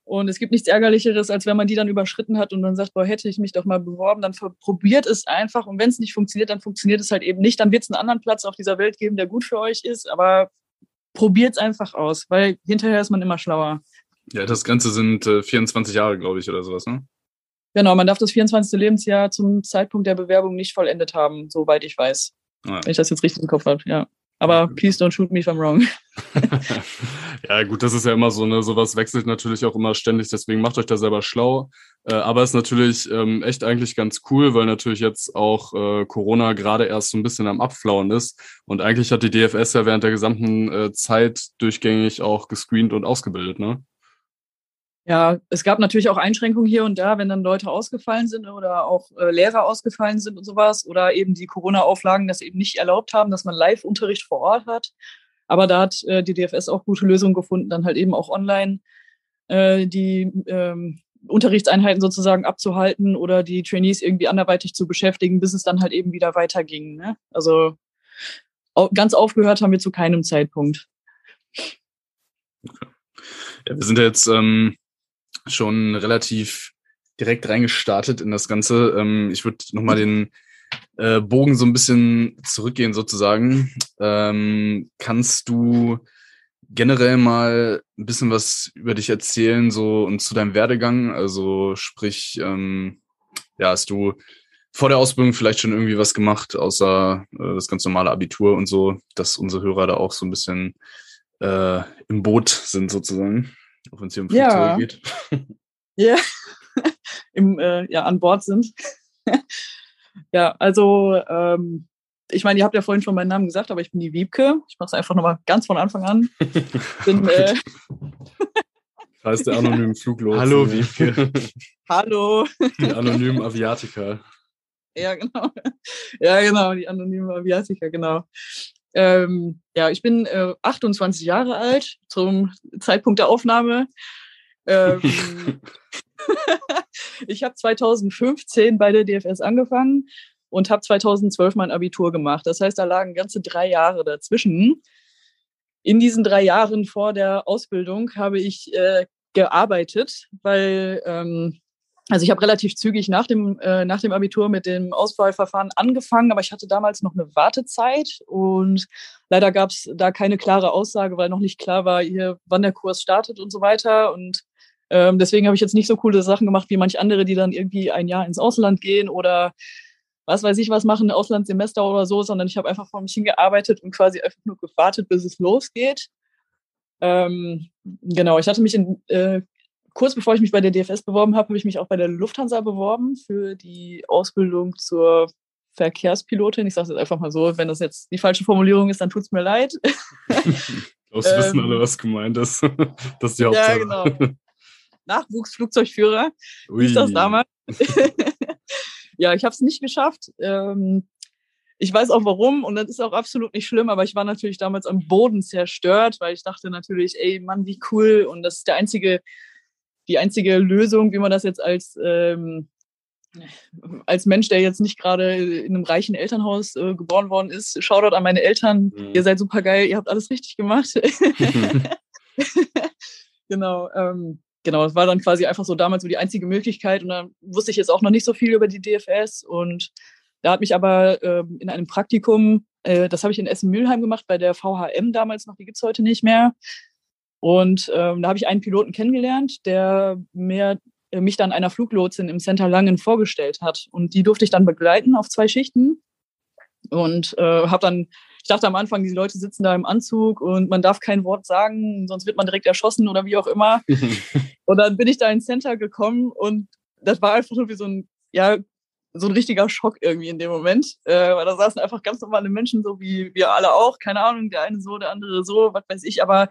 Und es gibt nichts Ärgerlicheres, als wenn man die dann überschritten hat und dann sagt, boah, hätte ich mich doch mal beworben, dann probiert es einfach. Und wenn es nicht funktioniert, dann funktioniert es halt eben nicht. Dann wird es einen anderen Platz auf dieser Welt geben, der gut für euch ist. Aber probiert es einfach aus, weil hinterher ist man immer schlauer. Ja, das Ganze sind äh, 24 Jahre, glaube ich, oder sowas, ne? Genau, man darf das 24. Lebensjahr zum Zeitpunkt der Bewerbung nicht vollendet haben, soweit ich weiß. Ah. Wenn ich das jetzt richtig im Kopf habe, ja. Aber please don't shoot me if I'm wrong. ja, gut, das ist ja immer so, ne, sowas wechselt natürlich auch immer ständig, deswegen macht euch da selber schlau. Äh, aber ist natürlich ähm, echt eigentlich ganz cool, weil natürlich jetzt auch äh, Corona gerade erst so ein bisschen am Abflauen ist. Und eigentlich hat die DFS ja während der gesamten äh, Zeit durchgängig auch gescreent und ausgebildet, ne? Ja, es gab natürlich auch Einschränkungen hier und da, wenn dann Leute ausgefallen sind oder auch äh, Lehrer ausgefallen sind und sowas oder eben die Corona-Auflagen das eben nicht erlaubt haben, dass man Live-Unterricht vor Ort hat. Aber da hat äh, die DFS auch gute Lösungen gefunden, dann halt eben auch online äh, die ähm, Unterrichtseinheiten sozusagen abzuhalten oder die Trainees irgendwie anderweitig zu beschäftigen, bis es dann halt eben wieder weiterging. Ne? Also ganz aufgehört haben wir zu keinem Zeitpunkt. Ja, wir sind jetzt ähm, schon relativ direkt reingestartet in das Ganze. Ähm, ich würde nochmal den äh, Bogen so ein bisschen zurückgehen sozusagen. Ähm, kannst du generell mal ein bisschen was über dich erzählen so und zu deinem Werdegang? Also sprich, ähm, ja, hast du vor der Ausbildung vielleicht schon irgendwie was gemacht, außer äh, das ganz normale Abitur und so, dass unsere Hörer da auch so ein bisschen äh, im Boot sind sozusagen, auch wenn es hier um Flugzeuge Ja. geht. Ja, Im, äh, ja an Bord sind. ja, also ähm, ich meine, ihr habt ja vorhin schon meinen Namen gesagt, aber ich bin die Wiebke. Ich mache es einfach nochmal ganz von Anfang an. Bin, äh, heißt der anonymen Fluglotsen. Hallo. Wiebke. hallo. Die anonymen Aviatiker. Ja, genau. Ja, genau, die anonyme Aviatiker, genau. Ähm, ja, ich bin äh, 28 Jahre alt zum Zeitpunkt der Aufnahme. Ähm, ich habe 2015 bei der DFS angefangen und habe 2012 mein Abitur gemacht. Das heißt, da lagen ganze drei Jahre dazwischen. In diesen drei Jahren vor der Ausbildung habe ich äh, gearbeitet, weil ähm, also ich habe relativ zügig nach dem, äh, nach dem Abitur mit dem Auswahlverfahren angefangen, aber ich hatte damals noch eine Wartezeit und leider gab es da keine klare Aussage, weil noch nicht klar war, hier, wann der Kurs startet und so weiter. Und ähm, deswegen habe ich jetzt nicht so coole Sachen gemacht wie manch andere, die dann irgendwie ein Jahr ins Ausland gehen oder was weiß ich was machen, Auslandssemester oder so, sondern ich habe einfach vor mich hingearbeitet und quasi einfach nur gewartet, bis es losgeht. Ähm, genau, ich hatte mich in, äh, kurz bevor ich mich bei der DFS beworben habe, habe ich mich auch bei der Lufthansa beworben für die Ausbildung zur Verkehrspilotin. Ich sage es jetzt einfach mal so, wenn das jetzt die falsche Formulierung ist, dann tut es mir leid. Los wissen Ähm, alle, was gemeint ist. Das ist die Hauptsache. ja, genau. Nachwuchsflugzeugführer Ui. hieß das damals. ja, ich habe es nicht geschafft. Ähm, ich weiß auch warum und das ist auch absolut nicht schlimm, aber ich war natürlich damals am Boden zerstört, weil ich dachte natürlich, ey Mann, wie cool und das ist der einzige, die einzige Lösung, wie man das jetzt als ähm, als Mensch, der jetzt nicht gerade in einem reichen Elternhaus äh, geboren worden ist, Shoutout an meine Eltern. Mhm. Ihr seid super geil, ihr habt alles richtig gemacht. genau, ähm, genau, es war dann quasi einfach so damals so die einzige Möglichkeit und dann wusste ich jetzt auch noch nicht so viel über die DFS und da hat mich aber ähm, in einem Praktikum, äh, das habe ich in Essen-Mülheim gemacht, bei der VHM damals noch, die gibt's heute nicht mehr. Und ähm, da habe ich einen Piloten kennengelernt, der mir, äh, mich dann einer Fluglotsin im Center Langen vorgestellt hat. Und die durfte ich dann begleiten auf zwei Schichten. Und äh, habe dann, ich dachte am Anfang, die Leute sitzen da im Anzug und man darf kein Wort sagen, sonst wird man direkt erschossen oder wie auch immer. Und dann bin ich da ins Center gekommen und das war einfach nur wie so ein, ja, so ein richtiger Schock irgendwie in dem Moment. Äh, weil da saßen einfach ganz normale Menschen, so wie wir alle auch. Keine Ahnung, der eine so, der andere so, was weiß ich. Aber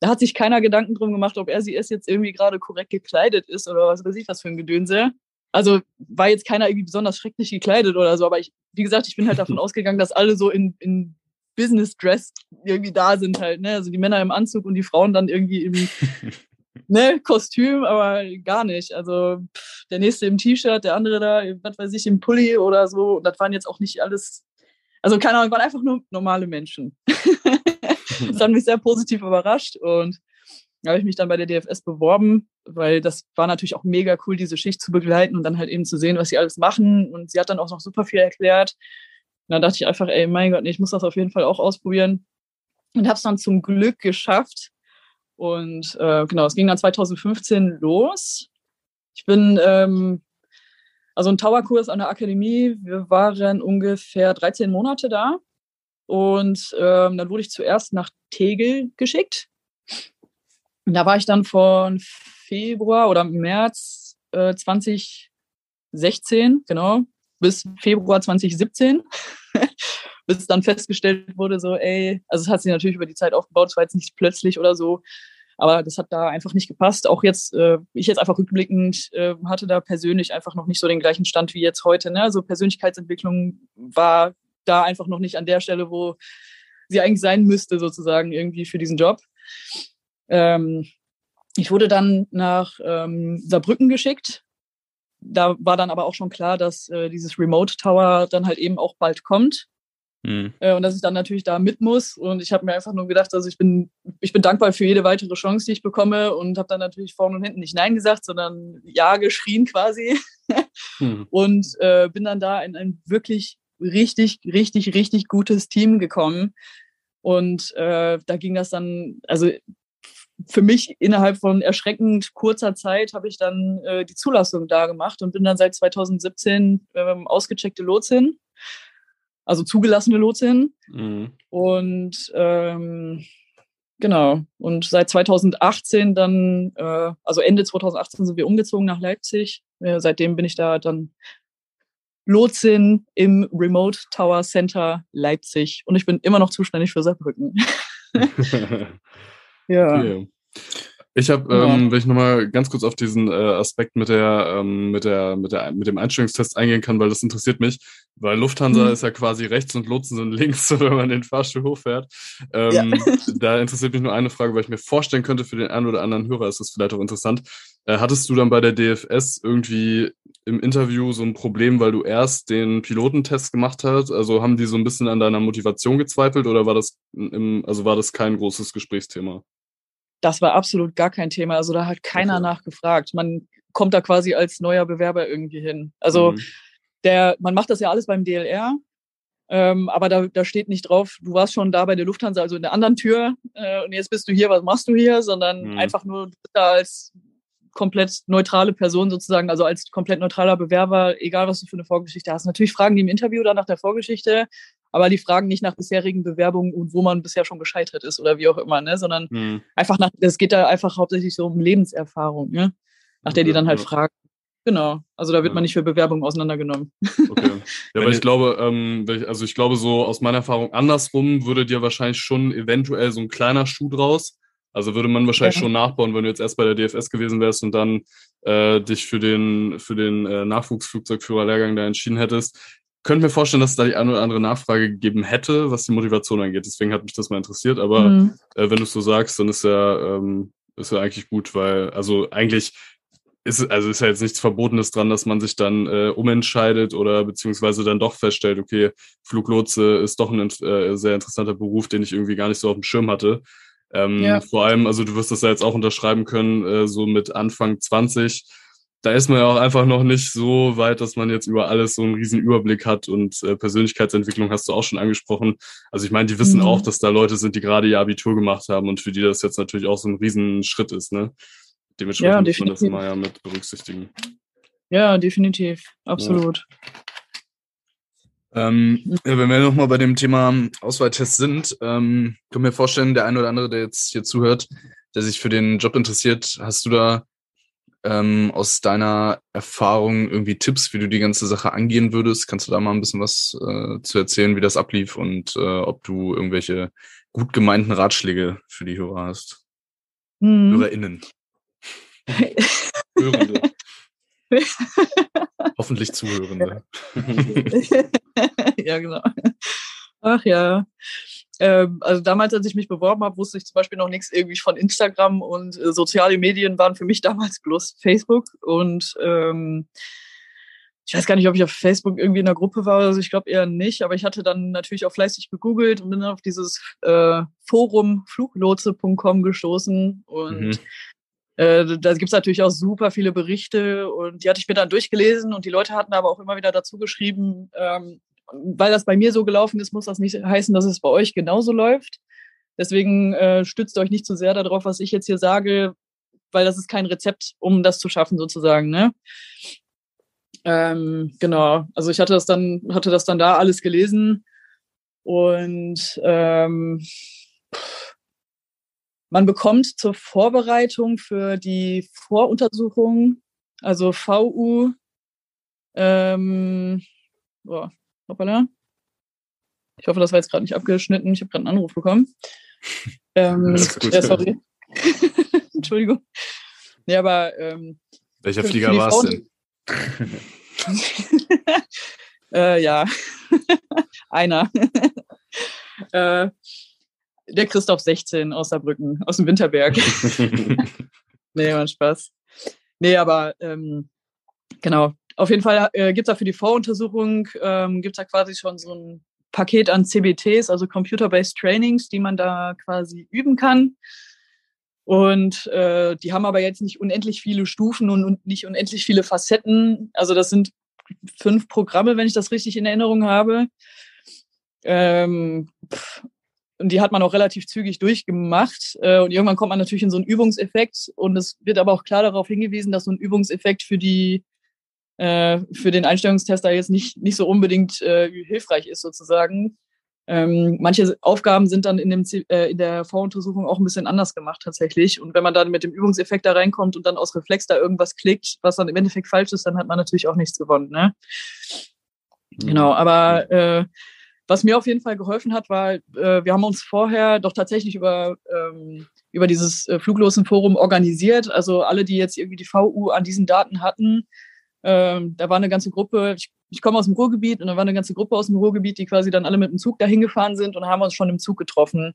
da hat sich keiner Gedanken drum gemacht, ob er sie es jetzt irgendwie gerade korrekt gekleidet ist oder was weiß ich was für ein Gedönse. Also war jetzt keiner irgendwie besonders schrecklich gekleidet oder so, aber ich, wie gesagt, ich bin halt davon ausgegangen, dass alle so in, in Business Dress irgendwie da sind halt, ne? Also die Männer im Anzug und die Frauen dann irgendwie im ne, Kostüm, aber gar nicht. Also pff, der nächste im T-Shirt, der andere da, was weiß ich, im Pulli oder so. Und das waren jetzt auch nicht alles, also keine Ahnung, waren einfach nur normale Menschen. das hat mich sehr positiv überrascht und habe ich mich dann bei der DFS beworben, weil das war natürlich auch mega cool, diese Schicht zu begleiten und dann halt eben zu sehen, was sie alles machen. Und sie hat dann auch noch super viel erklärt. Und dann dachte ich einfach, ey, mein Gott, nee, ich muss das auf jeden Fall auch ausprobieren. Und habe es dann zum Glück geschafft. Und äh, genau, es ging dann 2015 los. Ich bin, ähm, also ein Towerkurs an der Akademie, wir waren ungefähr 13 Monate da. Und ähm, dann wurde ich zuerst nach Tegel geschickt. Und da war ich dann von Februar oder März äh, 2016, genau, bis Februar 2017, bis dann festgestellt wurde, so, ey, also es hat sich natürlich über die Zeit aufgebaut, es war jetzt nicht plötzlich oder so, aber das hat da einfach nicht gepasst. Auch jetzt, äh, ich jetzt einfach rückblickend äh, hatte da persönlich einfach noch nicht so den gleichen Stand wie jetzt heute. Ne? Also Persönlichkeitsentwicklung war da einfach noch nicht an der Stelle, wo sie eigentlich sein müsste, sozusagen irgendwie für diesen Job. Ähm, ich wurde dann nach ähm, Saarbrücken geschickt. Da war dann aber auch schon klar, dass äh, dieses Remote Tower dann halt eben auch bald kommt. Mhm. Äh, und dass ich dann natürlich da mit muss. Und ich habe mir einfach nur gedacht, also ich bin, ich bin dankbar für jede weitere Chance, die ich bekomme und habe dann natürlich vorne und hinten nicht Nein gesagt, sondern Ja geschrien quasi. Mhm. Und äh, bin dann da in ein wirklich richtig, richtig, richtig gutes Team gekommen. Und äh, da ging das dann, also für mich innerhalb von erschreckend kurzer Zeit habe ich dann äh, die Zulassung da gemacht und bin dann seit 2017 ähm, ausgecheckte Lotsin also zugelassene Lotsin. Mhm. Und ähm, genau, und seit 2018 dann, äh, also Ende 2018 sind wir umgezogen nach Leipzig. Äh, seitdem bin ich da dann Lotsin im Remote Tower Center Leipzig und ich bin immer noch zuständig für Saarbrücken. ja. Okay. Ich habe, ähm, wenn ich nochmal ganz kurz auf diesen äh, Aspekt mit der, ähm, mit der, mit der, mit dem Einstellungstest eingehen kann, weil das interessiert mich, weil Lufthansa mhm. ist ja quasi rechts und Lotsen sind links, wenn man den Fahrstuhl hochfährt. Ähm, ja. da interessiert mich nur eine Frage, weil ich mir vorstellen könnte, für den einen oder anderen Hörer ist das vielleicht auch interessant. Äh, hattest du dann bei der DFS irgendwie im Interview so ein Problem, weil du erst den Pilotentest gemacht hast? Also haben die so ein bisschen an deiner Motivation gezweifelt oder war das im, also war das kein großes Gesprächsthema? Das war absolut gar kein Thema. Also da hat keiner okay. nachgefragt. Man kommt da quasi als neuer Bewerber irgendwie hin. Also mhm. der, man macht das ja alles beim DLR, ähm, aber da, da steht nicht drauf, du warst schon da bei der Lufthansa, also in der anderen Tür äh, und jetzt bist du hier, was machst du hier, sondern mhm. einfach nur da als komplett neutrale Person sozusagen, also als komplett neutraler Bewerber, egal was du für eine Vorgeschichte hast. Natürlich fragen die im Interview dann nach der Vorgeschichte, aber die fragen nicht nach bisherigen Bewerbungen und wo man bisher schon gescheitert ist oder wie auch immer, ne? sondern mhm. einfach nach, es geht da einfach hauptsächlich so um Lebenserfahrung, ne? nach der die dann halt ja. fragen. Genau, also da wird ja. man nicht für Bewerbungen auseinandergenommen. Okay. Ja, weil ich glaube, ähm, also ich glaube so aus meiner Erfahrung andersrum würde dir wahrscheinlich schon eventuell so ein kleiner Schuh draus. Also würde man wahrscheinlich ja. schon nachbauen, wenn du jetzt erst bei der DFS gewesen wärst und dann äh, dich für den für den äh, Nachwuchsflugzeugführerlehrgang da entschieden hättest könnte mir vorstellen, dass es da die eine oder andere Nachfrage gegeben hätte, was die Motivation angeht. Deswegen hat mich das mal interessiert. Aber mhm. äh, wenn du es so sagst, dann ist ja, ähm, ist ja eigentlich gut, weil, also eigentlich ist, also ist ja jetzt nichts Verbotenes dran, dass man sich dann äh, umentscheidet oder beziehungsweise dann doch feststellt, okay, Fluglotse ist doch ein äh, sehr interessanter Beruf, den ich irgendwie gar nicht so auf dem Schirm hatte. Ähm, ja. Vor allem, also du wirst das ja jetzt auch unterschreiben können, äh, so mit Anfang 20 da ist man ja auch einfach noch nicht so weit, dass man jetzt über alles so einen riesen Überblick hat und äh, Persönlichkeitsentwicklung hast du auch schon angesprochen. Also ich meine, die wissen mhm. auch, dass da Leute sind, die gerade ihr Abitur gemacht haben und für die das jetzt natürlich auch so ein riesen Schritt ist, ne? Dementsprechend ja, muss man das immer ja mit berücksichtigen. Ja, definitiv. Absolut. Ja. Ähm, ja, wenn wir nochmal bei dem Thema Auswahltest sind, ähm, kann mir vorstellen, der eine oder andere, der jetzt hier zuhört, der sich für den Job interessiert, hast du da ähm, aus deiner Erfahrung irgendwie Tipps, wie du die ganze Sache angehen würdest? Kannst du da mal ein bisschen was äh, zu erzählen, wie das ablief und äh, ob du irgendwelche gut gemeinten Ratschläge für die Hörer hast? Hm. HörerInnen. Hörende. Hoffentlich Zuhörende. ja, genau. Ach ja. Ähm, also damals, als ich mich beworben habe, wusste ich zum Beispiel noch nichts irgendwie von Instagram und äh, soziale Medien waren für mich damals bloß Facebook und ähm, ich weiß gar nicht, ob ich auf Facebook irgendwie in der Gruppe war, also ich glaube eher nicht, aber ich hatte dann natürlich auch fleißig gegoogelt und bin dann auf dieses äh, Forum fluglotse.com gestoßen und mhm. äh, da gibt's natürlich auch super viele Berichte und die hatte ich mir dann durchgelesen und die Leute hatten aber auch immer wieder dazu geschrieben, ähm, weil das bei mir so gelaufen ist, muss das nicht heißen, dass es bei euch genauso läuft. Deswegen äh, stützt euch nicht zu sehr darauf, was ich jetzt hier sage, weil das ist kein Rezept, um das zu schaffen, sozusagen. Ne? Ähm, genau, also ich hatte das dann, hatte das dann da alles gelesen Und ähm, man bekommt zur Vorbereitung für die Voruntersuchung, also VU, ähm, oh, hoppala. Ich hoffe, das war jetzt gerade nicht abgeschnitten. Ich habe gerade einen Anruf bekommen. Ähm, ja, sorry. Entschuldigung. Nee, aber ähm, welcher Flieger war es denn? äh, ja, einer. äh, der Christoph 16 aus Saarbrücken, aus dem Winterberg. nee, war Spaß. Nee, aber ähm, genau. Auf jeden Fall äh, gibt es da für die Voruntersuchung, ähm, gibt es da quasi schon so ein Paket an CBTs, also Computer-Based Trainings, die man da quasi üben kann. Und äh, die haben aber jetzt nicht unendlich viele Stufen und, und nicht unendlich viele Facetten. Also das sind fünf Programme, wenn ich das richtig in Erinnerung habe. Ähm, und die hat man auch relativ zügig durchgemacht. Äh, und irgendwann kommt man natürlich in so einen Übungseffekt. Und es wird aber auch klar darauf hingewiesen, dass so ein Übungseffekt für die äh, für den Einstellungstester jetzt nicht, nicht so unbedingt äh, hilfreich ist, sozusagen. Ähm, manche Aufgaben sind dann in, dem, äh, in der Voruntersuchung auch ein bisschen anders gemacht tatsächlich. Und wenn man dann mit dem Übungseffekt da reinkommt und dann aus Reflex da irgendwas klickt, was dann im Endeffekt falsch ist, dann hat man natürlich auch nichts gewonnen. Ne? Genau, aber äh, was mir auf jeden Fall geholfen hat, war, äh, wir haben uns vorher doch tatsächlich über, ähm, über dieses äh, Fluglosenforum organisiert. Also alle, die jetzt irgendwie die VU an diesen Daten hatten, ähm, da war eine ganze Gruppe, ich ich komme aus dem Ruhrgebiet und da war eine ganze Gruppe aus dem Ruhrgebiet, die quasi dann alle mit dem Zug dahin gefahren sind und haben uns schon im Zug getroffen.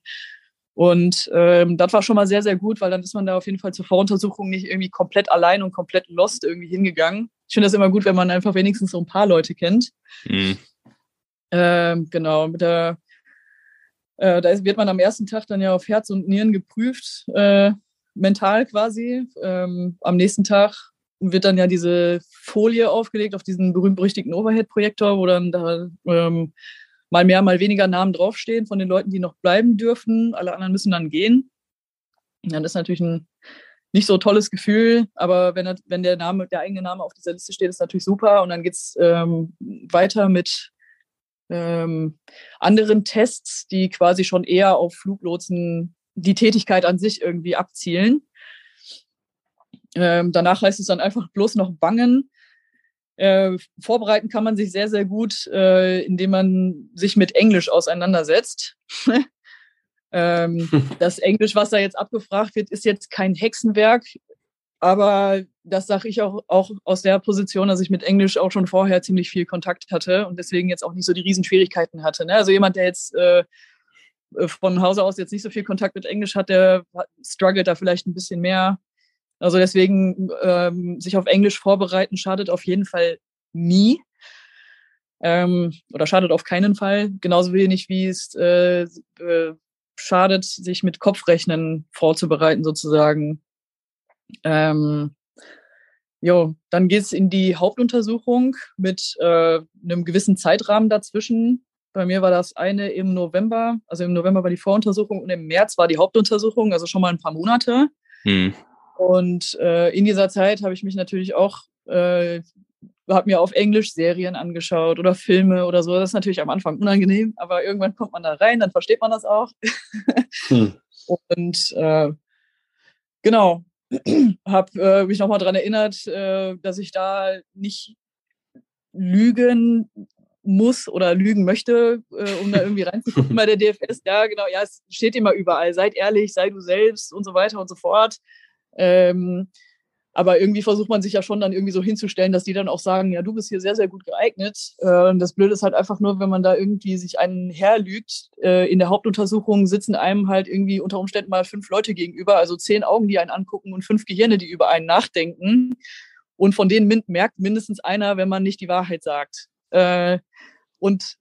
Und ähm, das war schon mal sehr, sehr gut, weil dann ist man da auf jeden Fall zur Voruntersuchung nicht irgendwie komplett allein und komplett lost irgendwie hingegangen. Ich finde das immer gut, wenn man einfach wenigstens so ein paar Leute kennt. Mhm. Ähm, genau, mit der, äh, da wird man am ersten Tag dann ja auf Herz und Nieren geprüft, äh, mental quasi. Ähm, am nächsten Tag wird dann ja diese Folie aufgelegt auf diesen berühmt-berüchtigten Overhead-Projektor, wo dann da ähm, mal mehr, mal weniger Namen draufstehen von den Leuten, die noch bleiben dürfen. Alle anderen müssen dann gehen. Und dann ist natürlich ein nicht so tolles Gefühl, aber wenn, wenn der Name, der eigene Name auf dieser Liste steht, ist natürlich super. Und dann geht es ähm, weiter mit ähm, anderen Tests, die quasi schon eher auf Fluglotsen die Tätigkeit an sich irgendwie abzielen. Ähm, danach heißt es dann einfach bloß noch bangen. Äh, vorbereiten kann man sich sehr, sehr gut, äh, indem man sich mit Englisch auseinandersetzt. ähm, das Englisch, was da jetzt abgefragt wird, ist jetzt kein Hexenwerk, aber das sage ich auch, auch aus der Position, dass ich mit Englisch auch schon vorher ziemlich viel Kontakt hatte und deswegen jetzt auch nicht so die Riesenschwierigkeiten hatte. Ne? Also jemand, der jetzt äh, von Hause aus jetzt nicht so viel Kontakt mit Englisch hat, der struggelt da vielleicht ein bisschen mehr. Also deswegen ähm, sich auf Englisch vorbereiten schadet auf jeden Fall nie. Ähm, oder schadet auf keinen Fall. Genauso wenig wie es äh, äh, schadet, sich mit Kopfrechnen vorzubereiten sozusagen. Ähm, jo, dann geht's in die Hauptuntersuchung mit äh, einem gewissen Zeitrahmen dazwischen. Bei mir war das eine im November, also im November war die Voruntersuchung und im März war die Hauptuntersuchung, also schon mal ein paar Monate. Hm. Und äh, in dieser Zeit habe ich mich natürlich auch, äh, habe mir auf Englisch Serien angeschaut oder Filme oder so. Das ist natürlich am Anfang unangenehm, aber irgendwann kommt man da rein, dann versteht man das auch. Hm. Und äh, genau, habe äh, mich nochmal daran erinnert, äh, dass ich da nicht lügen muss oder lügen möchte, äh, um da irgendwie reinzugucken bei der DFS. Ja, genau, ja, es steht immer überall. Seid ehrlich, sei du selbst und so weiter und so fort. Ähm, aber irgendwie versucht man sich ja schon dann irgendwie so hinzustellen, dass die dann auch sagen, ja, du bist hier sehr, sehr gut geeignet. Äh, das Blöde ist halt einfach nur, wenn man da irgendwie sich einen herlügt. Äh, in der Hauptuntersuchung sitzen einem halt irgendwie unter Umständen mal fünf Leute gegenüber, also zehn Augen, die einen angucken und fünf Gehirne, die über einen nachdenken. Und von denen merkt mindestens einer, wenn man nicht die Wahrheit sagt. Äh, und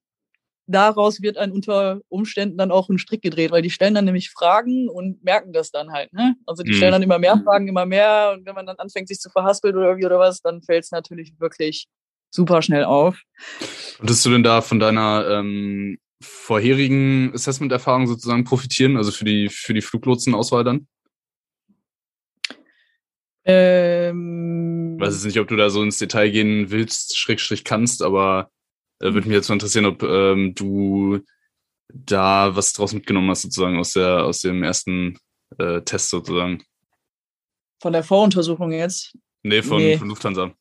daraus wird ein unter Umständen dann auch ein Strick gedreht, weil die stellen dann nämlich Fragen und merken das dann halt. Ne? Also die mhm. stellen dann immer mehr Fragen, immer mehr und wenn man dann anfängt, sich zu verhaspeln oder wie oder was, dann fällt es natürlich wirklich super schnell auf. Konntest du denn da von deiner ähm, vorherigen Assessment-Erfahrung sozusagen profitieren, also für die, für die Fluglotsenauswahl dann? Ähm, ich weiß jetzt nicht, ob du da so ins Detail gehen willst, Schrägstrich kannst, aber äh, würde mich jetzt mal interessieren, ob ähm, du da was draus mitgenommen hast, sozusagen aus der, aus dem ersten äh, Test sozusagen. Von der Voruntersuchung jetzt? Nee, von, Nee. von Lufthansa.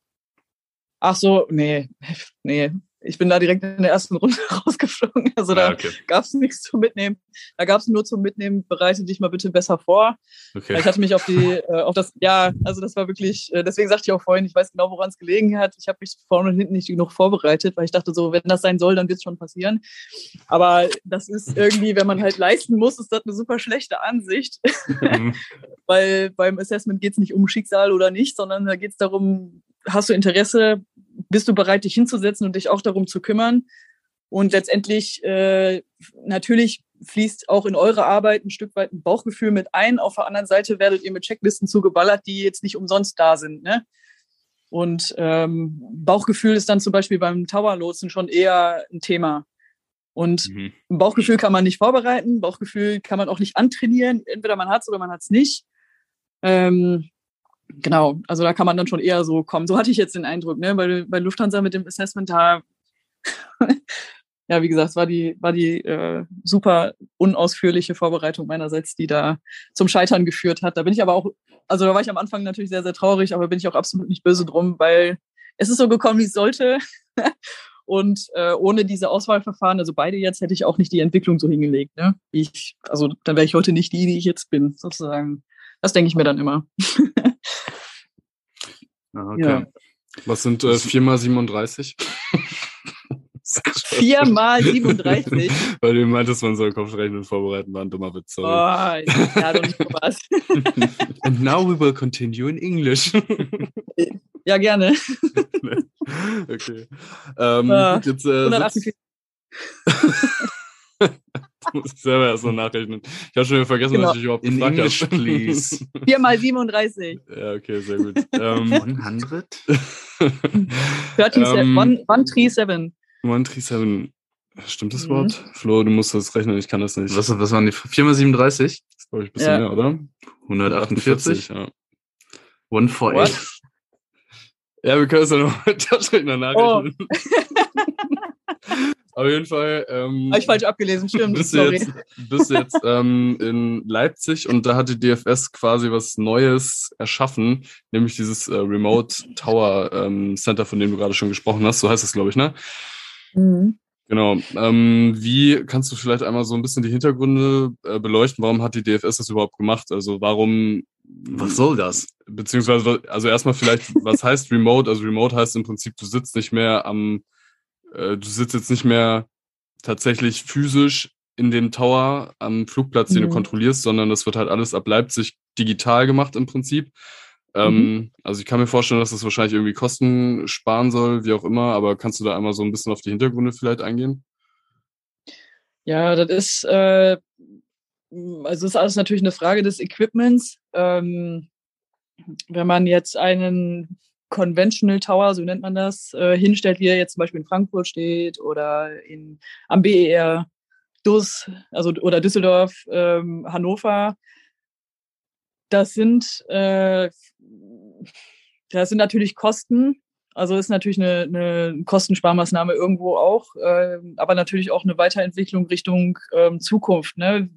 Ach so, nee, nee. Ich bin da direkt in der ersten Runde rausgeflogen. Also da Ah, okay. gab es nichts zum Mitnehmen. Da gab es nur zum Mitnehmen, bereite dich mal bitte besser vor. okay. Ich hatte mich auf die, äh, auf das, ja, also das war wirklich, äh, deswegen sagte ich auch vorhin, ich weiß genau, woran es gelegen hat. Ich habe mich vorne und hinten nicht genug vorbereitet, weil ich dachte so, wenn das sein soll, dann wird es schon passieren. Aber das ist irgendwie, wenn man halt leisten muss, ist das eine super schlechte Ansicht, Mhm. weil beim Assessment geht es nicht um Schicksal oder nicht, sondern da geht es darum, hast du Interesse, bist du bereit, dich hinzusetzen und dich auch darum zu kümmern? Und letztendlich, äh, natürlich fließt auch in eure Arbeit ein Stück weit ein Bauchgefühl mit ein. Auf der anderen Seite werdet ihr mit Checklisten zugeballert, die jetzt nicht umsonst da sind. Ne? Und ähm, Bauchgefühl ist dann zum Beispiel beim Tower-Lotsen schon eher ein Thema. Und Mhm. ein Bauchgefühl kann man nicht vorbereiten, Bauchgefühl kann man auch nicht antrainieren. Entweder man hat es oder man hat es nicht. Ähm, genau, also da kann man dann schon eher so kommen. So hatte ich jetzt den Eindruck, ne? Bei, bei Lufthansa mit dem Assessment da, ja, wie gesagt, es war die, war die äh, super unausführliche Vorbereitung meinerseits, die da zum Scheitern geführt hat. Da bin ich aber auch, also da war ich am Anfang natürlich sehr, sehr traurig, aber bin ich auch absolut nicht böse drum, weil es ist so gekommen, wie es sollte. Und äh, ohne diese Auswahlverfahren, also beide jetzt, hätte ich auch nicht die Entwicklung so hingelegt. Ne? Ich, also dann wäre ich heute nicht die, die ich jetzt bin, sozusagen. Das denke ich mir dann immer. Ah, okay. Ja. Was sind äh, 4 mal 37? Vier mal 37. Weil du meintest, man soll Kopfrechnen vorbereiten, war ein dummer Witz. Oh, ja, doch nicht Spaß. And now we will continue in English. Ja, gerne. okay. Ähm, gut, jetzt äh, 148. muss ich selber erst noch nachrechnen. Ich habe schon wieder vergessen, Genau. was ich überhaupt In gefragt English, habe. please. Vier mal 37. ja, okay, sehr gut. ähm, 100? 37. Ähm, one, one three seven. 137. Stimmt das Mhm. Wort? Flo, du musst das rechnen, ich kann das nicht. Was, was waren die? 4 mal 37? Das ist, glaube ich, ein bisschen Ja. mehr, oder? 148? ja. 148? Ja, wir können es ja noch mit Taschenrechner nachrechnen. Auf jeden Fall. Ähm, Habe ich falsch abgelesen, stimmt. bist du Sorry. jetzt, bist du jetzt ähm, in Leipzig und da hat die DFS quasi was Neues erschaffen, nämlich dieses äh, Remote Tower ähm, Center, von dem du gerade schon gesprochen hast. So heißt es, glaube ich, ne? Mhm. Genau. Ähm, wie kannst du vielleicht einmal so ein bisschen die Hintergründe äh, beleuchten? Warum hat die DFS das überhaupt gemacht? Also warum Was soll das? beziehungsweise, also erstmal vielleicht, was heißt Remote? Also Remote heißt im Prinzip, du sitzt nicht mehr am, äh, du sitzt jetzt nicht mehr tatsächlich physisch in dem Tower am Flugplatz, den du Mhm. kontrollierst, sondern das wird halt alles ab Leipzig digital gemacht im Prinzip. Ähm, also ich kann mir vorstellen, dass das wahrscheinlich irgendwie Kosten sparen soll, wie auch immer, aber kannst du da einmal so ein bisschen auf die Hintergründe vielleicht eingehen? Ja, das ist, äh, also ist alles natürlich eine Frage des Equipments. Ähm, wenn man jetzt einen Conventional Tower, so nennt man das, äh, hinstellt, wie er jetzt zum Beispiel in Frankfurt steht oder in, am BER DUS, also oder Düsseldorf, ähm, Hannover, das sind, äh, das sind natürlich Kosten. Also ist natürlich eine, eine Kostensparmaßnahme irgendwo auch, ähm, aber natürlich auch eine Weiterentwicklung Richtung ähm, Zukunft. Ne?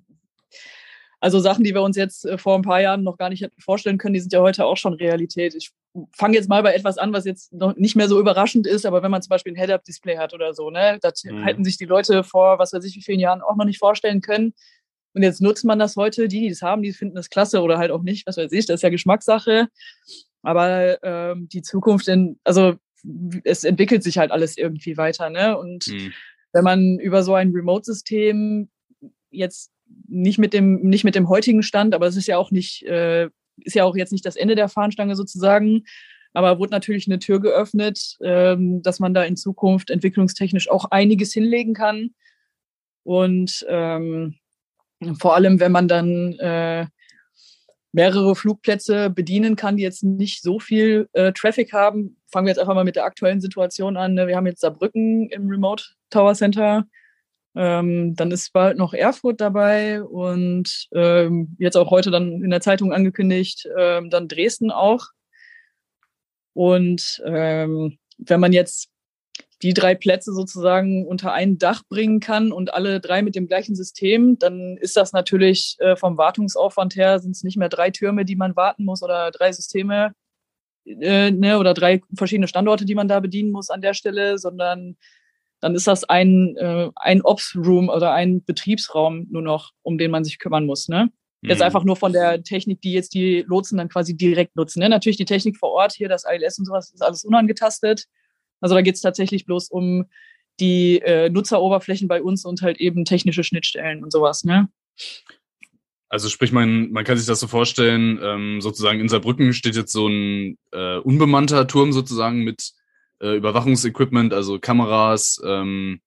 Also Sachen, die wir uns jetzt äh, vor ein paar Jahren noch gar nicht hätten vorstellen können, die sind ja heute auch schon Realität. Ich fange jetzt mal bei etwas an, was jetzt noch nicht mehr so überraschend ist, aber wenn man zum Beispiel ein Head-Up-Display hat oder so, ne, das Mhm. hätten sich die Leute vor, was weiß ich, wie vielen Jahren auch noch nicht vorstellen können. Und jetzt nutzt man das heute, die, die das haben, die finden das klasse oder halt auch nicht, was weiß ich, das ist ja Geschmackssache. Aber ähm, die Zukunft, in, also es entwickelt sich halt alles irgendwie weiter, ne? Und Hm. wenn man über so ein Remote-System jetzt nicht mit dem nicht mit dem heutigen Stand, aber es ist ja auch nicht äh, ist ja auch jetzt nicht das Ende der Fahnenstange sozusagen, aber wurde natürlich eine Tür geöffnet, ähm, dass man da in Zukunft entwicklungstechnisch auch einiges hinlegen kann und ähm, vor allem, wenn man dann äh, mehrere Flugplätze bedienen kann, die jetzt nicht so viel äh, Traffic haben. Fangen wir jetzt einfach mal mit der aktuellen Situation an. ne? Wir haben jetzt Saarbrücken im Remote Tower Center. Ähm, dann ist bald noch Erfurt dabei und ähm, jetzt auch heute dann in der Zeitung angekündigt, ähm, dann Dresden auch. Und ähm, wenn man jetzt die drei Plätze sozusagen unter ein Dach bringen kann und alle drei mit dem gleichen System, dann ist das natürlich äh, vom Wartungsaufwand her, sind es nicht mehr drei Türme, die man warten muss oder drei Systeme äh, ne, oder drei verschiedene Standorte, die man da bedienen muss an der Stelle, sondern dann ist das ein, äh, ein Ops-Room oder ein Betriebsraum nur noch, um den man sich kümmern muss. Ne? Jetzt Mhm. einfach nur von der Technik, die jetzt die Lotsen dann quasi direkt nutzen. Ne? Natürlich die Technik vor Ort, hier das ILS und sowas, ist alles unangetastet. Also da geht es tatsächlich bloß um die äh, Nutzeroberflächen bei uns und halt eben technische Schnittstellen und sowas. Ne? Also sprich, man, man kann sich das so vorstellen, ähm, sozusagen in Saarbrücken steht jetzt so ein äh, unbemannter Turm sozusagen mit äh, Überwachungsequipment, also Kameras, ähm,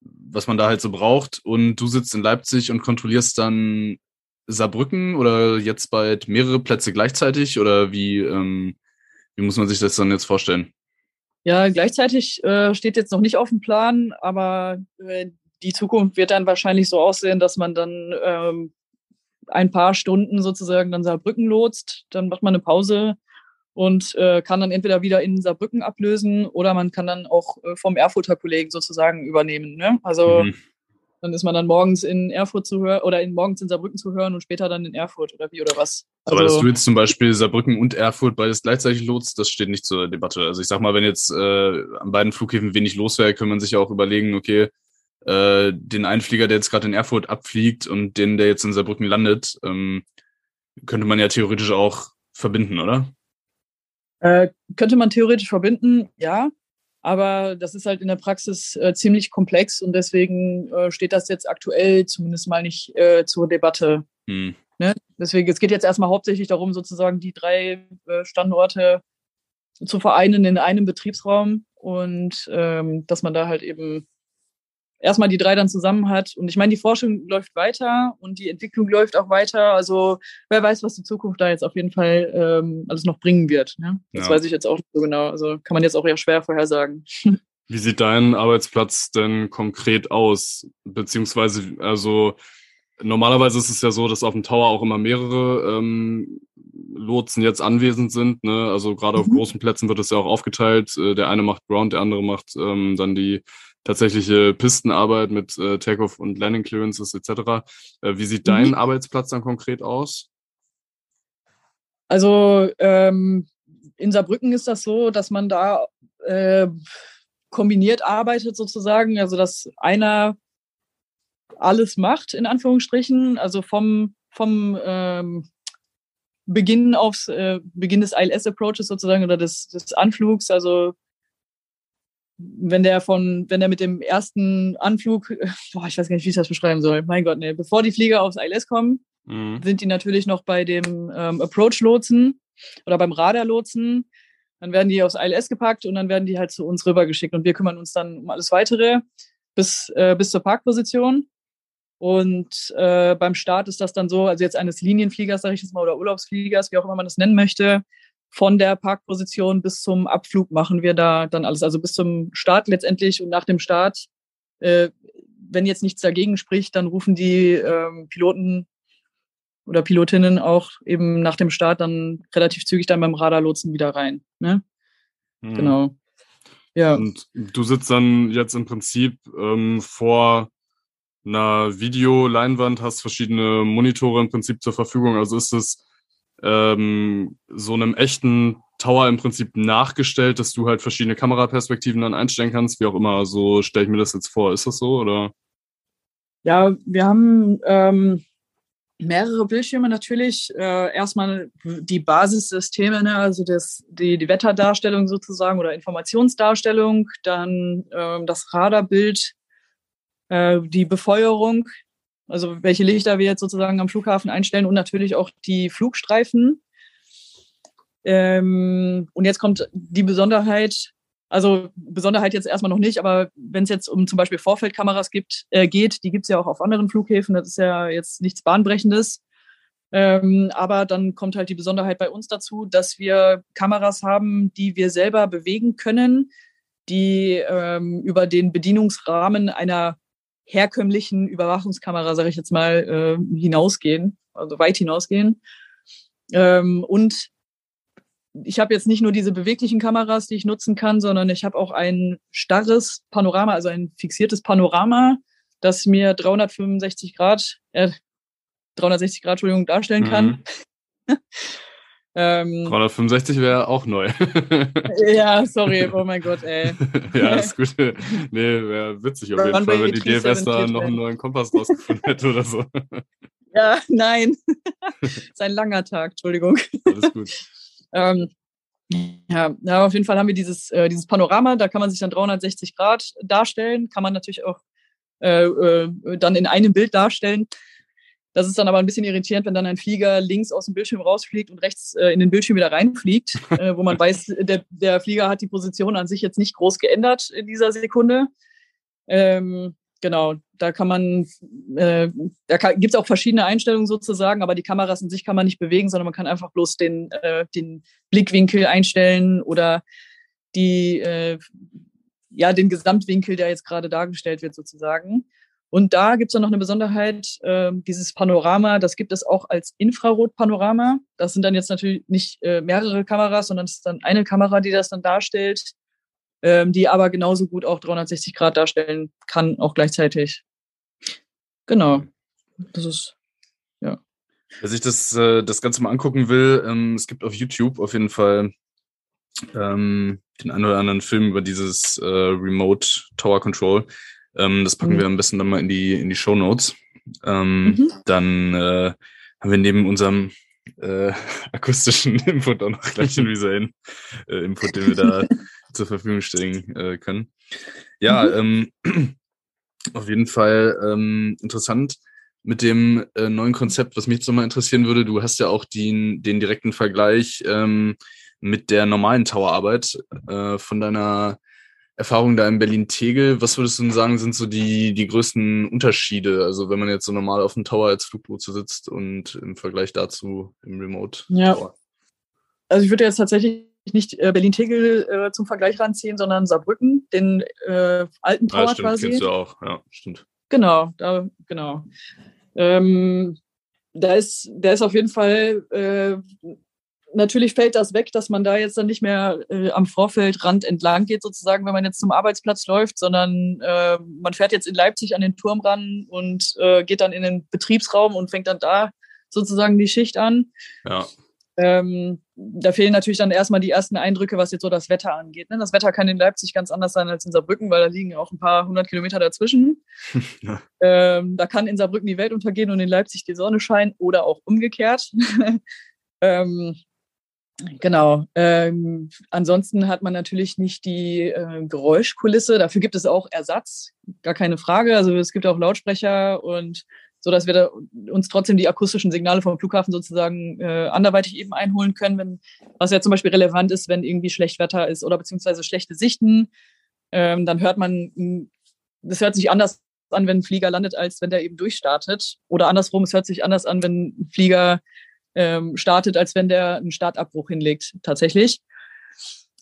was man da halt so braucht. Und du sitzt in Leipzig und kontrollierst dann Saarbrücken oder jetzt bald mehrere Plätze gleichzeitig oder wie, ähm, wie muss man sich das dann jetzt vorstellen? Ja, gleichzeitig äh, steht jetzt noch nicht auf dem Plan, aber äh, die Zukunft wird dann wahrscheinlich so aussehen, dass man dann ähm, ein paar Stunden sozusagen dann Saarbrücken lotst, dann macht man eine Pause und äh, kann dann entweder wieder in Saarbrücken ablösen oder man kann dann auch äh, vom Erfurter Kollegen sozusagen übernehmen. Ne? Also Mhm. dann ist man dann morgens in Erfurt zu hören oder in, morgens in Saarbrücken zu hören und später dann in Erfurt oder wie oder was. Aber dass Also- du jetzt zum Beispiel Saarbrücken und Erfurt beides gleichzeitig lotst, das steht nicht zur Debatte. Also ich sag mal, wenn jetzt äh, an beiden Flughäfen wenig los wäre, kann man sich ja auch überlegen, okay, äh, den einen Flieger, der jetzt gerade in Erfurt abfliegt und den, der jetzt in Saarbrücken landet, ähm, könnte man ja theoretisch auch verbinden, oder? Äh, könnte man theoretisch verbinden, ja. Aber das ist halt in der Praxis äh, ziemlich komplex und deswegen äh, steht das jetzt aktuell zumindest mal nicht äh, zur Debatte. Hm. Ne? Deswegen, es geht jetzt erstmal hauptsächlich darum, sozusagen die drei äh, Standorte zu vereinen in einem Betriebsraum und ähm, dass man da halt eben erstmal die drei dann zusammen hat. Und ich meine, die Forschung läuft weiter und die Entwicklung läuft auch weiter. Also wer weiß, was die Zukunft da jetzt auf jeden Fall ähm, alles noch bringen wird. Ne? Das Ja. weiß ich jetzt auch nicht so genau. Also kann man jetzt auch eher schwer vorhersagen. Wie sieht dein Arbeitsplatz denn konkret aus? Beziehungsweise, also normalerweise ist es ja so, dass auf dem Tower auch immer mehrere ähm, Lotsen jetzt anwesend sind. Ne? Also gerade auf Mhm. großen Plätzen wird es ja auch aufgeteilt. Äh, der eine macht Ground, der andere macht ähm, dann die tatsächliche Pistenarbeit mit äh, Takeoff und Landing Clearances etc. Äh, wie sieht dein Mhm. Arbeitsplatz dann konkret aus? Also ähm, in Saarbrücken ist das so, dass man da äh, kombiniert arbeitet sozusagen. Also dass einer alles macht, in Anführungsstrichen. Also vom, vom ähm, Beginn aufs äh, Beginn des ILS-Approaches sozusagen oder des, des Anflugs. Also wenn der von, wenn der mit dem ersten Anflug, boah, ich weiß gar nicht, wie ich das beschreiben soll. Mein Gott, ne, bevor die Flieger aufs ILS kommen, Mhm. sind die natürlich noch bei dem ähm, Approach-Lotsen oder beim Radar-Lotsen. Dann werden die aufs ILS gepackt und dann werden die halt zu uns rübergeschickt. Und wir kümmern uns dann um alles Weitere bis, äh, bis zur Parkposition. Und äh, beim Start ist das dann so, also jetzt eines Linienfliegers, sage ich jetzt mal, oder Urlaubsfliegers, wie auch immer man das nennen möchte, von der Parkposition bis zum Abflug machen wir da dann alles. Also bis zum Start letztendlich und nach dem Start, äh, wenn jetzt nichts dagegen spricht, dann rufen die ähm, Piloten oder Pilotinnen auch eben nach dem Start dann relativ zügig dann beim Radarlotsen wieder rein. Ne? Mhm. Genau. Ja. Und du sitzt dann jetzt im Prinzip ähm, vor einer Videoleinwand, hast verschiedene Monitore im Prinzip zur Verfügung. Also ist es ähm, so einem echten Tower im Prinzip nachgestellt, dass du halt verschiedene Kameraperspektiven dann einstellen kannst, wie auch immer. So stelle ich mir das jetzt vor. Ist das so oder? Ja, wir haben ähm, mehrere Bildschirme natürlich. Äh, erstmal die Basissysteme, ne? also das, die, die Wetterdarstellung sozusagen oder Informationsdarstellung, dann ähm, das Radarbild, äh, die Befeuerung, also welche Lichter wir jetzt sozusagen am Flughafen einstellen und natürlich auch die Flugstreifen. Ähm, und jetzt kommt die Besonderheit, also Besonderheit jetzt erstmal noch nicht, aber wenn es jetzt um zum Beispiel Vorfeldkameras gibt, äh, geht, die gibt es ja auch auf anderen Flughäfen, das ist ja jetzt nichts Bahnbrechendes. Ähm, aber dann kommt halt die Besonderheit bei uns dazu, dass wir Kameras haben, die wir selber bewegen können, die ähm, über den Bedienungsrahmen einer herkömmlichen Überwachungskamera, sage ich jetzt mal, äh, hinausgehen, also weit hinausgehen. Ähm, und ich habe jetzt nicht nur diese beweglichen Kameras, die ich nutzen kann, sondern ich habe auch ein starres Panorama, also ein fixiertes Panorama, das mir 365 Grad, äh, 360 Grad, Entschuldigung, darstellen kann. Mhm. ähm, 365 wäre auch neu. ja, sorry, oh mein Gott, ey. ja, ist gut. Nee, wäre witzig auf jeden Fall, wenn die DFS da 370 noch einen neuen Kompass rausgefunden hätte oder so. Ja, nein. ist ein langer Tag, Entschuldigung. Alles gut. Ähm, ja, ja, auf jeden Fall haben wir dieses, äh, dieses Panorama, da kann man sich dann 360 Grad darstellen, kann man natürlich auch äh, äh, dann in einem Bild darstellen. Das ist dann aber ein bisschen irritierend, wenn dann ein Flieger links aus dem Bildschirm rausfliegt und rechts äh, in den Bildschirm wieder reinfliegt, äh, wo man weiß, der, der Flieger hat die Position an sich jetzt nicht groß geändert in dieser Sekunde. Ähm, genau, da kann man, äh, da gibt es auch verschiedene Einstellungen sozusagen, aber die Kameras in sich kann man nicht bewegen, sondern man kann einfach bloß den, äh, den Blickwinkel einstellen oder die, äh, ja, den Gesamtwinkel, der jetzt gerade dargestellt wird sozusagen. Und da gibt es dann noch eine Besonderheit, äh, dieses Panorama, das gibt es auch als Infrarotpanorama. Das sind dann jetzt natürlich nicht äh, mehrere Kameras, sondern es ist dann eine Kamera, die das dann darstellt, ähm, die aber genauso gut auch 360 Grad darstellen kann, auch gleichzeitig. Genau. Das ist, ja. Wer sich das, äh, das Ganze mal angucken will, ähm, es gibt auf YouTube auf jeden Fall ähm, den einen oder anderen Film über dieses äh, Remote Tower Control. Ähm, das packen Mhm. wir am besten dann mal in die, in die Show Notes. Ähm, Mhm. Dann äh, haben wir neben unserem äh, akustischen Input auch noch gleich einen visuellen äh, Input, den wir da zur Verfügung stellen äh, können. Ja, ähm, auf jeden Fall ähm, interessant mit dem äh, neuen Konzept, was mich jetzt nochmal interessieren würde. Du hast ja auch den, den direkten Vergleich ähm, mit der normalen Towerarbeit äh, von deiner Erfahrung da in Berlin-Tegel. Was würdest du denn sagen, sind so die, die größten Unterschiede? Also wenn man jetzt so normal auf dem Tower als Fluglotse sitzt und im Vergleich dazu im Remote Ja. Tower. Also ich würde jetzt tatsächlich nicht äh, Berlin-Tegel äh, zum Vergleich ranziehen, sondern Saarbrücken, den äh, alten Tower stimmt, quasi. kennst du auch. Ja, stimmt. Genau, da, genau. Ähm, da ist, der ist auf jeden Fall, äh, natürlich fällt das weg, dass man da jetzt dann nicht mehr äh, am Vorfeldrand entlang geht, sozusagen, wenn man jetzt zum Arbeitsplatz läuft, sondern äh, man fährt jetzt in Leipzig an den Turm ran und äh, geht dann in den Betriebsraum und fängt dann da sozusagen die Schicht an. Ja. Ähm, da fehlen natürlich dann erstmal die ersten Eindrücke, was jetzt so das Wetter angeht. Ne? Das Wetter kann in Leipzig ganz anders sein als in Saarbrücken, weil da liegen auch ein paar hundert Kilometer dazwischen. Ja. ähm, da kann in Saarbrücken die Welt untergehen und in Leipzig die Sonne scheinen oder auch umgekehrt. ähm, genau. Ähm, ansonsten hat man natürlich nicht die äh, Geräuschkulisse. Dafür gibt es auch Ersatz, gar keine Frage. Also es gibt auch Lautsprecher und so dass wir da uns trotzdem die akustischen Signale vom Flughafen sozusagen äh, anderweitig eben einholen können, wenn, was ja zum Beispiel relevant ist, wenn irgendwie schlecht Wetter ist oder beziehungsweise schlechte Sichten, ähm, dann hört man, mh, das hört sich anders an, wenn ein Flieger landet, als wenn der eben durchstartet. Oder andersrum, es hört sich anders an, wenn ein Flieger ähm, startet, als wenn der einen Startabbruch hinlegt, tatsächlich.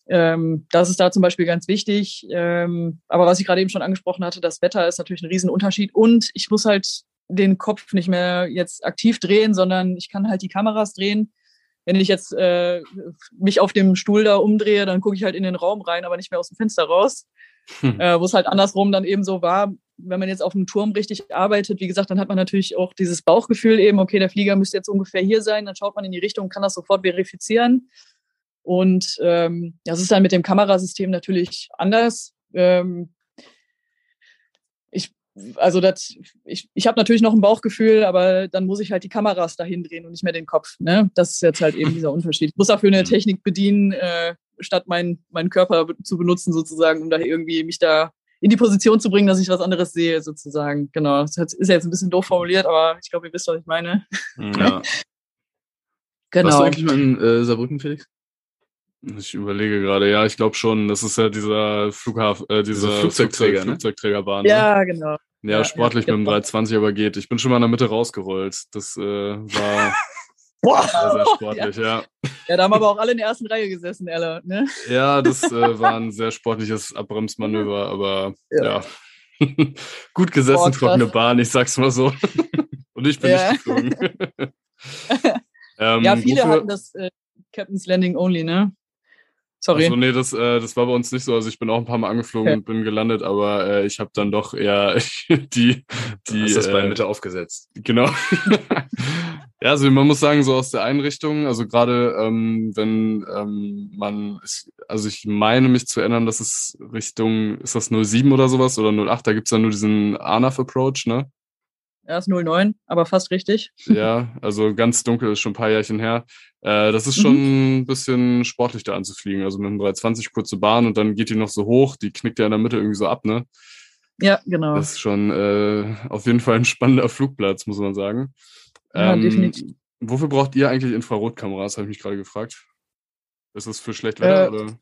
Ähm, das ist da zum Beispiel ganz wichtig. Ähm, aber was ich gerade eben schon angesprochen hatte, das Wetter ist natürlich ein Riesenunterschied. Und ich muss halt den Kopf nicht mehr jetzt aktiv drehen, sondern ich kann halt die Kameras drehen. Wenn ich jetzt äh, mich auf dem Stuhl da umdrehe, dann gucke ich halt in den Raum rein, aber nicht mehr aus dem Fenster raus. Hm. Äh, Wo es halt andersrum dann eben so war, wenn man jetzt auf dem Turm richtig arbeitet, wie gesagt, dann hat man natürlich auch dieses Bauchgefühl eben, okay, der Flieger müsste jetzt ungefähr hier sein, dann schaut man in die Richtung kann das sofort verifizieren. Und ähm, das ist dann mit dem Kamerasystem natürlich anders. Ähm, also das, ich, ich habe natürlich noch ein Bauchgefühl, aber dann muss ich halt die Kameras dahin drehen und nicht mehr den Kopf. Ne? Das ist jetzt halt eben dieser Unterschied. Ich muss dafür eine Technik bedienen, äh, statt meinen meinen Körper zu benutzen, sozusagen, um da irgendwie mich da in die Position zu bringen, dass ich was anderes sehe, sozusagen. Genau. Das hat- ist jetzt ein bisschen doof formuliert, aber ich glaube, ihr wisst, was ich meine. Ja. Genau. Warst du eigentlich mal in äh, Saarbrücken, Felix? Ich überlege gerade, ja, ich glaube schon. Das ist ja dieser Flughafen, äh, dieser Flugzeugträger, ne? Flugzeugträgerbahn. ne? Ja, genau. Ja, Ja, sportlich ja, mit dem genau. 320 aber geht. Ich bin schon mal in der Mitte rausgerollt. Das äh, war sehr, sehr sportlich, ja. Ja, da haben aber auch alle in der ersten Reihe gesessen, Ella. Ne? Ja, das äh, war ein sehr sportliches Abbremsmanöver, aber ja. Ja. Gut gesessen, Boah, trockene Bahn, ich sag's mal so. Und ich bin Ja. nicht geflogen. ähm, Ja, viele wofür- hatten das, äh, Captain's Landing only, ne? Sorry. Achso, nee, das, äh, das war bei uns nicht so. Also ich bin auch ein paar Mal angeflogen Okay. und bin gelandet, aber äh, ich habe dann doch eher die, die Hast das bei äh, Mitte aufgesetzt. Genau. ja, also man muss sagen, so aus der Einrichtung, also gerade ähm, wenn ähm, man, ist, also ich meine mich zu erinnern, dass es Richtung, ist das 07 oder sowas oder 08, da gibt's dann nur diesen ANAF-Approach, ne? Er ist 09, aber fast richtig. Ja, also ganz dunkel ist schon ein paar Jährchen her. Äh, das ist Mhm. schon ein bisschen sportlich da anzufliegen. Also mit einem 320 kurze Bahn und dann geht die noch so hoch, die knickt ja in der Mitte irgendwie so ab, ne? Ja, genau. Das ist schon äh, auf jeden Fall ein spannender Flugplatz, muss man sagen. Ja, definitiv. Wofür braucht ihr eigentlich Infrarotkameras, habe ich mich gerade gefragt. Ist das für schlecht Wetter Äh, oder?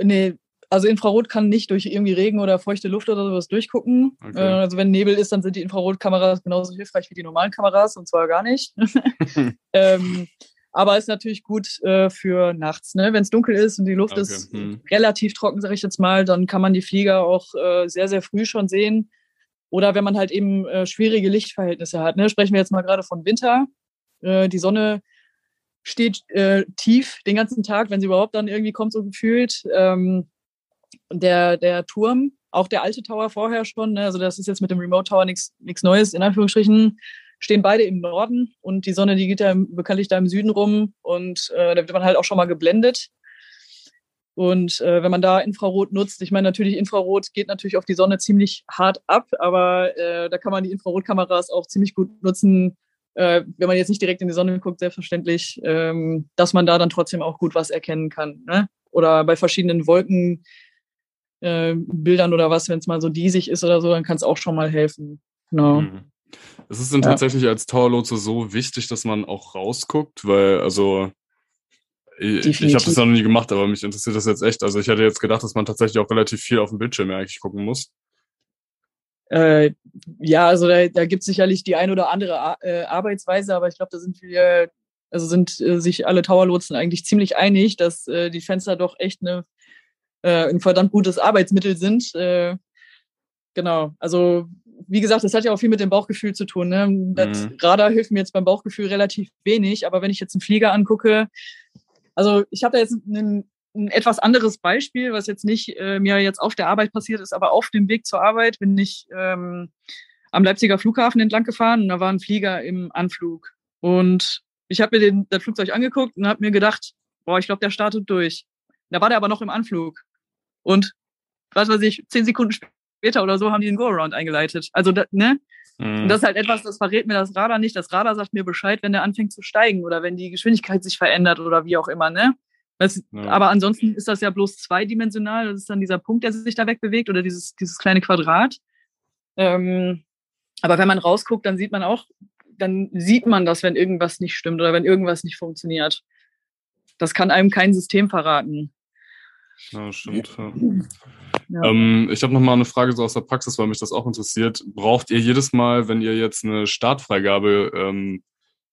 Nee, also Infrarot kann nicht durch irgendwie Regen oder feuchte Luft oder sowas durchgucken. Okay. Äh, also wenn Nebel ist, dann sind die Infrarotkameras genauso hilfreich wie die normalen Kameras und zwar gar nicht. ähm, aber ist natürlich gut äh, für nachts, ne? Wenn es dunkel ist und die Luft Okay, ist hm. relativ trocken, sage ich jetzt mal, dann kann man die Flieger auch äh, sehr, sehr früh schon sehen. Oder wenn man halt eben äh, schwierige Lichtverhältnisse hat. Ne? Sprechen wir jetzt mal gerade von Winter. Äh, die Sonne steht äh, tief den ganzen Tag, wenn sie überhaupt dann irgendwie kommt, so gefühlt. Ähm, der, der Turm, auch der alte Tower vorher schon, ne? also das ist jetzt mit dem Remote Tower nichts Neues, in Anführungsstrichen, stehen beide im Norden und die Sonne, die geht ja bekanntlich da im Süden rum und äh, da wird man halt auch schon mal geblendet. Und äh, wenn man da Infrarot nutzt, ich meine, natürlich Infrarot geht natürlich auf die Sonne ziemlich hart ab, aber äh, da kann man die Infrarotkameras auch ziemlich gut nutzen, äh, wenn man jetzt nicht direkt in die Sonne guckt, selbstverständlich, ähm, dass man da dann trotzdem auch gut was erkennen kann. Ne? Oder bei verschiedenen Wolken äh, Bildern oder was, wenn es mal so diesig ist oder so, dann kann es auch schon mal helfen. Genau. Mhm. Ist es denn Ja. tatsächlich als Towerlotse so wichtig, dass man auch rausguckt? Weil, also, ich, ich habe Definitiv. das noch nie gemacht, aber mich interessiert das jetzt echt. Also ich hätte jetzt gedacht, dass man tatsächlich auch relativ viel auf dem Bildschirm eigentlich gucken muss. Äh, ja, also da, da gibt es sicherlich die ein oder andere Ar äh, Arbeitsweise, aber ich glaube, da sind wir, also sind äh, sich alle Towerlotsen eigentlich ziemlich einig, dass äh, die Fenster doch echt eine, äh, ein verdammt gutes Arbeitsmittel sind. Äh, genau, also wie gesagt, das hat ja auch viel mit dem Bauchgefühl zu tun. Ne? Das Mhm. Radar hilft mir jetzt beim Bauchgefühl relativ wenig, aber wenn ich jetzt einen Flieger angucke, also ich habe da jetzt einen, ein etwas anderes Beispiel, was jetzt nicht äh, mir jetzt auf der Arbeit passiert ist, aber auf dem Weg zur Arbeit bin ich ähm, am Leipziger Flughafen entlang gefahren und da war ein Flieger im Anflug. Und ich habe mir den, das Flugzeug angeguckt und habe mir gedacht, boah, ich glaube, der startet durch. Da war der aber noch im Anflug. Und was weiß ich, zehn Sekunden später oder so haben die den Go-Around eingeleitet. Also, da, ne? Mhm. Und das ist halt etwas, das verrät mir das Radar nicht. Das Radar sagt mir Bescheid, wenn der anfängt zu steigen oder wenn die Geschwindigkeit sich verändert oder wie auch immer, ne? Das, Ja. Aber ansonsten ist das ja bloß zweidimensional. Das ist dann dieser Punkt, der sich da wegbewegt oder dieses, dieses kleine Quadrat. Ähm, aber wenn man rausguckt, dann sieht man auch, dann sieht man das, wenn irgendwas nicht stimmt oder wenn irgendwas nicht funktioniert. Das kann einem kein System verraten. Ja, stimmt. Ja. Ja. Ähm, ich habe noch mal eine Frage so aus der Praxis, weil mich das auch interessiert. Braucht ihr jedes Mal, wenn ihr jetzt eine Startfreigabe ähm,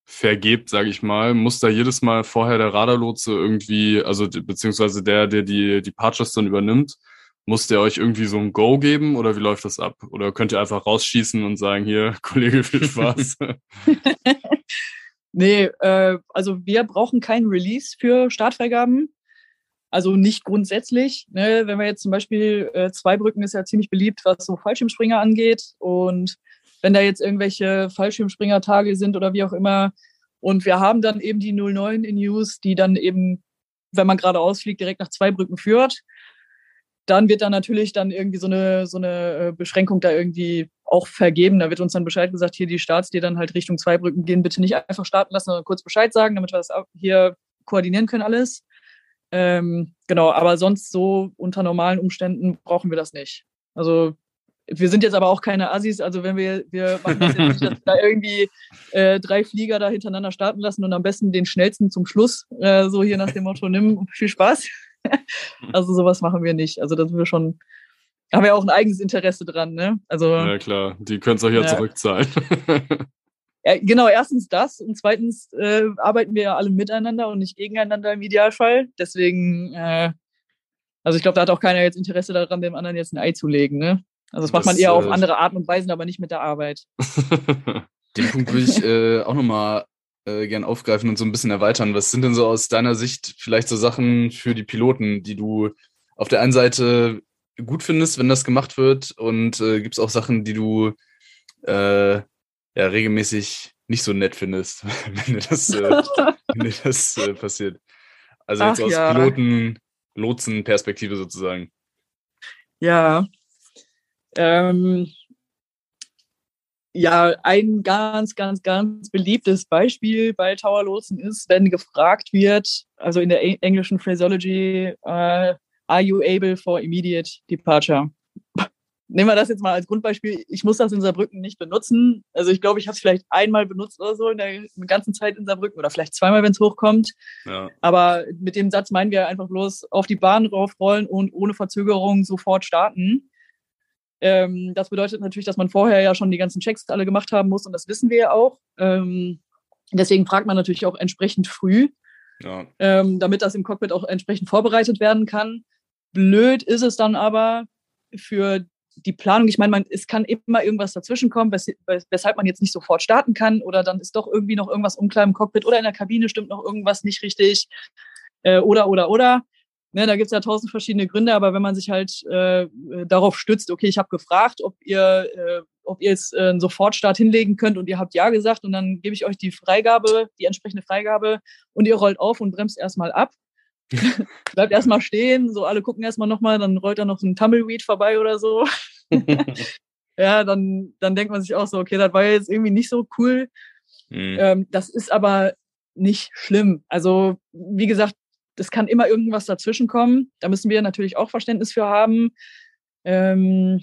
vergebt, sage ich mal, muss da jedes Mal vorher der Radarlotse irgendwie, also beziehungsweise der, der die die Partures dann übernimmt, muss der euch irgendwie so ein Go geben oder wie läuft das ab? Oder könnt ihr einfach rausschießen und sagen, hier, Kollege, viel Spaß? Nee, äh, also wir brauchen keinen Release für Startfreigaben. Also nicht grundsätzlich. Ne? Wenn wir jetzt zum Beispiel, äh, Zweibrücken ist ja ziemlich beliebt, was so Fallschirmspringer angeht. Und wenn da jetzt irgendwelche Fallschirmspringertage sind oder wie auch immer, und wir haben dann eben die 09 in Use, die dann eben, wenn man gerade ausfliegt, direkt nach Zweibrücken führt, dann wird dann natürlich dann irgendwie so eine, so eine äh, Beschränkung da irgendwie auch vergeben. Da wird uns dann Bescheid gesagt, hier die Starts, die dann halt Richtung Zweibrücken gehen, bitte nicht einfach starten lassen, sondern kurz Bescheid sagen, damit wir das hier koordinieren können alles. Ähm, genau, aber sonst so unter normalen Umständen brauchen wir das nicht. Also wir sind jetzt aber auch keine Assis, also wenn wir, wir machen das jetzt nicht, dass wir da irgendwie äh, drei Flieger da hintereinander starten lassen und am besten den schnellsten zum Schluss, äh, so hier nach dem Motto, nimm viel Spaß. also sowas machen wir nicht. Also da sind wir schon, haben wir auch ein eigenes Interesse dran, ne? Also ja klar, die könnt ihr euch ja, Ja. zurückzahlen. genau, erstens das und zweitens äh, arbeiten wir ja alle miteinander und nicht gegeneinander im Idealfall. Deswegen, äh, also ich glaube, da hat auch keiner jetzt Interesse daran, dem anderen jetzt ein Ei zu legen, ne? Also das macht man Das, eher auf äh, andere Arten und Weisen, aber nicht mit der Arbeit. Den Punkt will ich äh, auch nochmal äh, gern aufgreifen und so ein bisschen erweitern. Was sind denn so aus deiner Sicht vielleicht so Sachen für die Piloten, die du auf der einen Seite gut findest, wenn das gemacht wird, und äh, gibt es auch Sachen, die du äh, ja regelmäßig nicht so nett findest, wenn dir das, äh, wenn dir das äh, passiert. Also jetzt Ach aus ja. Piloten, Lotsen-Perspektive sozusagen. Ja. Ähm, ja, ein ganz, ganz, ganz beliebtes Beispiel bei Towerlotsen ist, wenn gefragt wird, also in der englischen Phraseology, äh, are you able for immediate departure? Nehmen wir das jetzt mal als Grundbeispiel. Ich muss das in Saarbrücken nicht benutzen. Also ich glaube, ich habe es vielleicht einmal benutzt oder so in der ganzen Zeit in Saarbrücken oder vielleicht zweimal, wenn es hochkommt. Ja. Aber mit dem Satz meinen wir einfach bloß auf die Bahn raufrollen und ohne Verzögerung sofort starten. Ähm, das bedeutet natürlich, dass man vorher ja schon die ganzen Checks alle gemacht haben muss und das wissen wir ja auch. Ähm, deswegen fragt man natürlich auch entsprechend früh, Ja. ähm, damit das im Cockpit auch entsprechend vorbereitet werden kann. Blöd ist es dann aber für die Planung. Ich meine, man, es kann immer irgendwas dazwischenkommen, wes wes- weshalb man jetzt nicht sofort starten kann oder dann ist doch irgendwie noch irgendwas unklar im Cockpit oder in der Kabine stimmt noch irgendwas nicht richtig äh, oder, oder, oder. Ne, da gibt's ja tausend verschiedene Gründe, aber wenn man sich halt äh, darauf stützt, okay, ich habe gefragt, ob ihr, äh, ob ihr jetzt äh, einen Sofortstart hinlegen könnt und ihr habt ja gesagt und dann gebe ich euch die Freigabe, die entsprechende Freigabe und ihr rollt auf und bremst erstmal ab. Bleibt erstmal stehen, so alle gucken erstmal nochmal, dann rollt da noch ein Tumbleweed vorbei oder so. ja, dann, dann denkt man sich auch so, okay, das war jetzt irgendwie nicht so cool. Mhm. Ähm, das ist aber nicht schlimm. Also, wie gesagt, es kann immer irgendwas dazwischen kommen. Da müssen wir natürlich auch Verständnis für haben. Ähm,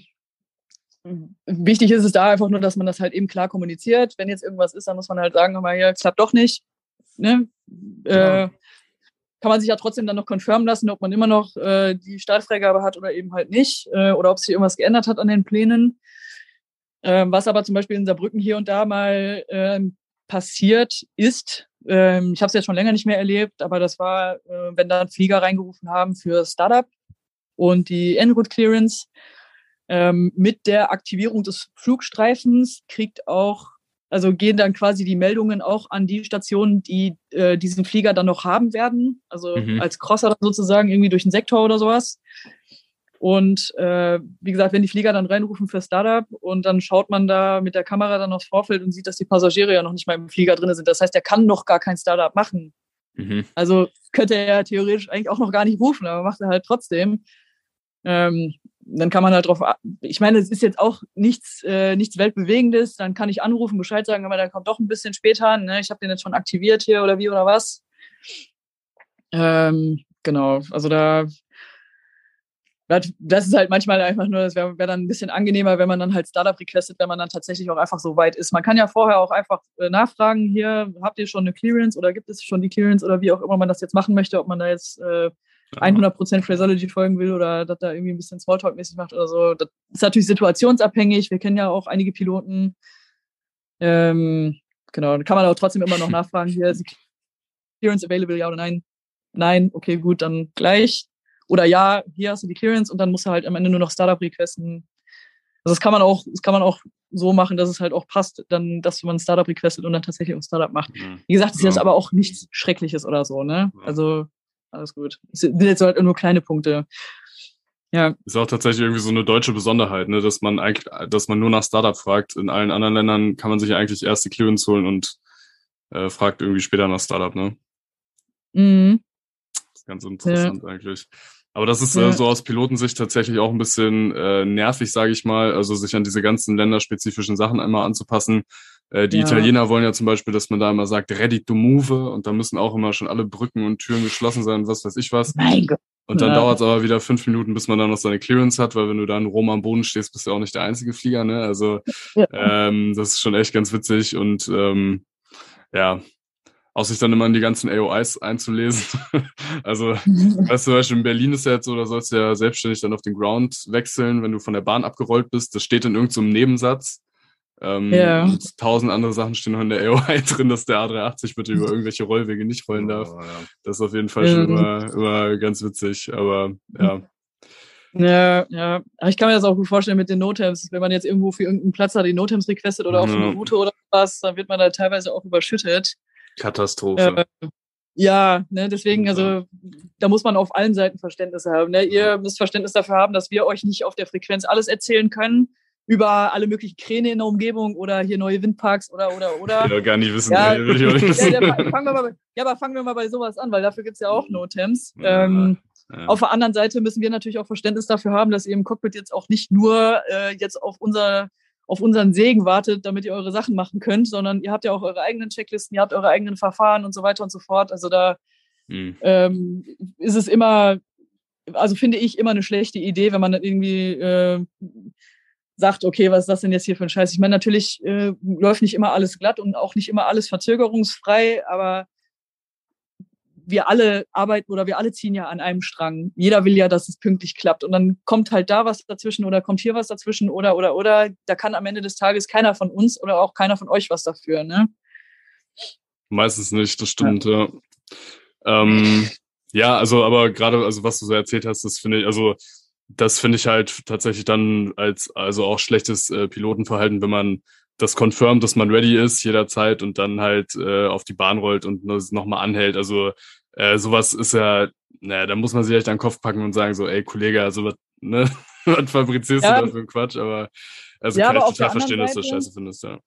wichtig ist es da einfach nur, dass man das halt eben klar kommuniziert. Wenn jetzt irgendwas ist, dann muss man halt sagen, aber hier klappt doch nicht. Ne? Ja. Äh, kann man sich ja trotzdem dann noch confirmen lassen, ob man immer noch äh, die Startfreigabe hat oder eben halt nicht. Äh, oder ob sich irgendwas geändert hat an den Plänen. Ähm, was aber zum Beispiel in Saarbrücken hier und da mal ähm, passiert ist, ähm, ich habe es jetzt schon länger nicht mehr erlebt, aber das war, äh, wenn da Flieger reingerufen haben für Startup und die En-Route Clearance. Ähm, mit der Aktivierung des Flugstreifens kriegt auch, also gehen dann quasi die Meldungen auch an die Stationen, die äh, diesen Flieger dann noch haben werden. Also Mhm. als Crosser sozusagen irgendwie durch den Sektor oder sowas. Und äh, wie gesagt, wenn die Flieger dann reinrufen für Startup und dann schaut man da mit der Kamera dann aufs Vorfeld und sieht, dass die Passagiere ja noch nicht mal im Flieger drin sind. Das heißt, er kann noch gar kein Startup machen. Mhm. Also könnte er ja theoretisch eigentlich auch noch gar nicht rufen, aber macht er halt trotzdem. Ähm, dann kann man halt drauf, ich meine, es ist jetzt auch nichts, äh, nichts Weltbewegendes, dann kann ich anrufen, Bescheid sagen, aber der kommt doch ein bisschen später, ne? ich habe den jetzt schon aktiviert hier oder wie oder was. Ähm, genau, also da, das, das ist halt manchmal einfach nur, das wäre wär dann ein bisschen angenehmer, wenn man dann halt Startup requestet, wenn man dann tatsächlich auch einfach so weit ist. Man kann ja vorher auch einfach äh, nachfragen, hier, habt ihr schon eine Clearance oder gibt es schon die Clearance oder wie auch immer man das jetzt machen möchte, ob man da jetzt äh, 100% Phraseology folgen will oder das da irgendwie ein bisschen Smalltalk-mäßig macht oder so. Das ist natürlich situationsabhängig. Wir kennen ja auch einige Piloten. Ähm, genau, dann kann man aber trotzdem immer noch nachfragen, hier ist die Clearance available, ja oder nein? Nein, okay, gut, dann gleich. Oder ja, hier hast du die Clearance und dann musst du halt am Ende nur noch Startup requesten. Also das kann man auch, das kann man auch so machen, dass es halt auch passt, dann, dass man Startup requestet und dann tatsächlich auch Startup macht. Mhm. Wie gesagt, es ist Ja. jetzt aber auch nichts Schreckliches oder so, ne? Ja. Also alles gut. Es sind jetzt halt nur kleine Punkte. Ja, Ist auch tatsächlich irgendwie so eine deutsche Besonderheit, ne, dass man eigentlich, dass man nur nach Startup fragt. In allen anderen Ländern kann man sich ja eigentlich erst die Clearance holen und äh, fragt irgendwie später nach Startup, ne? mhm. Das ist ganz interessant eigentlich. Aber das ist äh, Ja. so aus Pilotensicht tatsächlich auch ein bisschen äh, nervig, sage ich mal. Also sich an diese ganzen länderspezifischen Sachen einmal anzupassen. Äh, die Ja. Italiener wollen ja zum Beispiel, dass man da immer sagt, ready to move. Und da müssen auch immer schon alle Brücken und Türen geschlossen sein und was weiß ich was. mein Gott. Und dann Ja. dauert es aber wieder fünf Minuten, bis man dann noch seine Clearance hat, weil wenn du da in Rom am Boden stehst, bist du auch nicht der einzige Flieger, ne? Also Ja. ähm, das ist schon echt ganz witzig und ähm, ja, auch sich dann immer in die ganzen AOIs einzulesen. also, weißt du, zum Beispiel in Berlin ist ja jetzt so, da sollst du ja selbstständig dann auf den Ground wechseln, wenn du von der Bahn abgerollt bist. Das steht in irgendeinem Nebensatz. Ähm, Ja. und tausend andere Sachen stehen noch in der AOI drin, dass der A380 bitte über irgendwelche Rollwege nicht rollen darf. Oh, ja. Das ist auf jeden Fall schon Ja. immer, immer ganz witzig. Aber ja, Ja, ja. Aber ich kann mir das auch gut vorstellen mit den Notems. Wenn man jetzt irgendwo für irgendeinen Platz da die Notems requestet oder auf so eine Ja. Route oder was, dann wird man da teilweise auch überschüttet. Katastrophe. Äh, ja, ne, deswegen, Ja. also da muss man auf allen Seiten Verständnis haben. Ne? Ihr müsst Verständnis dafür haben, dass wir euch nicht auf der Frequenz alles erzählen können über alle möglichen Kräne in der Umgebung oder hier neue Windparks oder oder oder. Ich will doch gar nicht wissen. Ja. will ich auch nicht Ja, wissen. der, fangen wir mal, bei- ja, aber fangen wir mal bei sowas an, weil dafür gibt's ja auch Notems. Ja, Ähm, Ja. auf der anderen Seite müssen wir natürlich auch Verständnis dafür haben, dass ihr im Cockpit jetzt auch nicht nur äh, jetzt auf unser auf unseren Segen wartet, damit ihr eure Sachen machen könnt, sondern ihr habt ja auch eure eigenen Checklisten, ihr habt eure eigenen Verfahren und so weiter und so fort. Also da Hm. ähm, ist es immer, also finde ich immer eine schlechte Idee, wenn man dann irgendwie äh, sagt, okay, was ist das denn jetzt hier für ein Scheiß? Ich meine, natürlich äh, läuft nicht immer alles glatt und auch nicht immer alles verzögerungsfrei, aber wir alle arbeiten oder wir alle ziehen ja an einem Strang. Jeder will ja, dass es pünktlich klappt. Und dann kommt halt da was dazwischen oder kommt hier was dazwischen oder oder oder. Da kann am Ende des Tages keiner von uns oder auch keiner von euch was dafür. Ne? Meistens nicht, das stimmt, ja. Ähm, ja, also, aber gerade, also was du so erzählt hast, das finde ich, also das finde ich halt tatsächlich dann als, also auch schlechtes äh, Pilotenverhalten, wenn man das confirmt, dass man ready ist jederzeit und dann halt äh, auf die Bahn rollt und nochmal anhält. Also äh, sowas ist ja, naja, da muss man sich echt an den Kopf packen und sagen so, ey Kollege, also was, ne, was fabrizierst Ja. du da für einen Quatsch? Aber also Ja, kann aber ich total verstehen, dass du das scheiße findest, ja.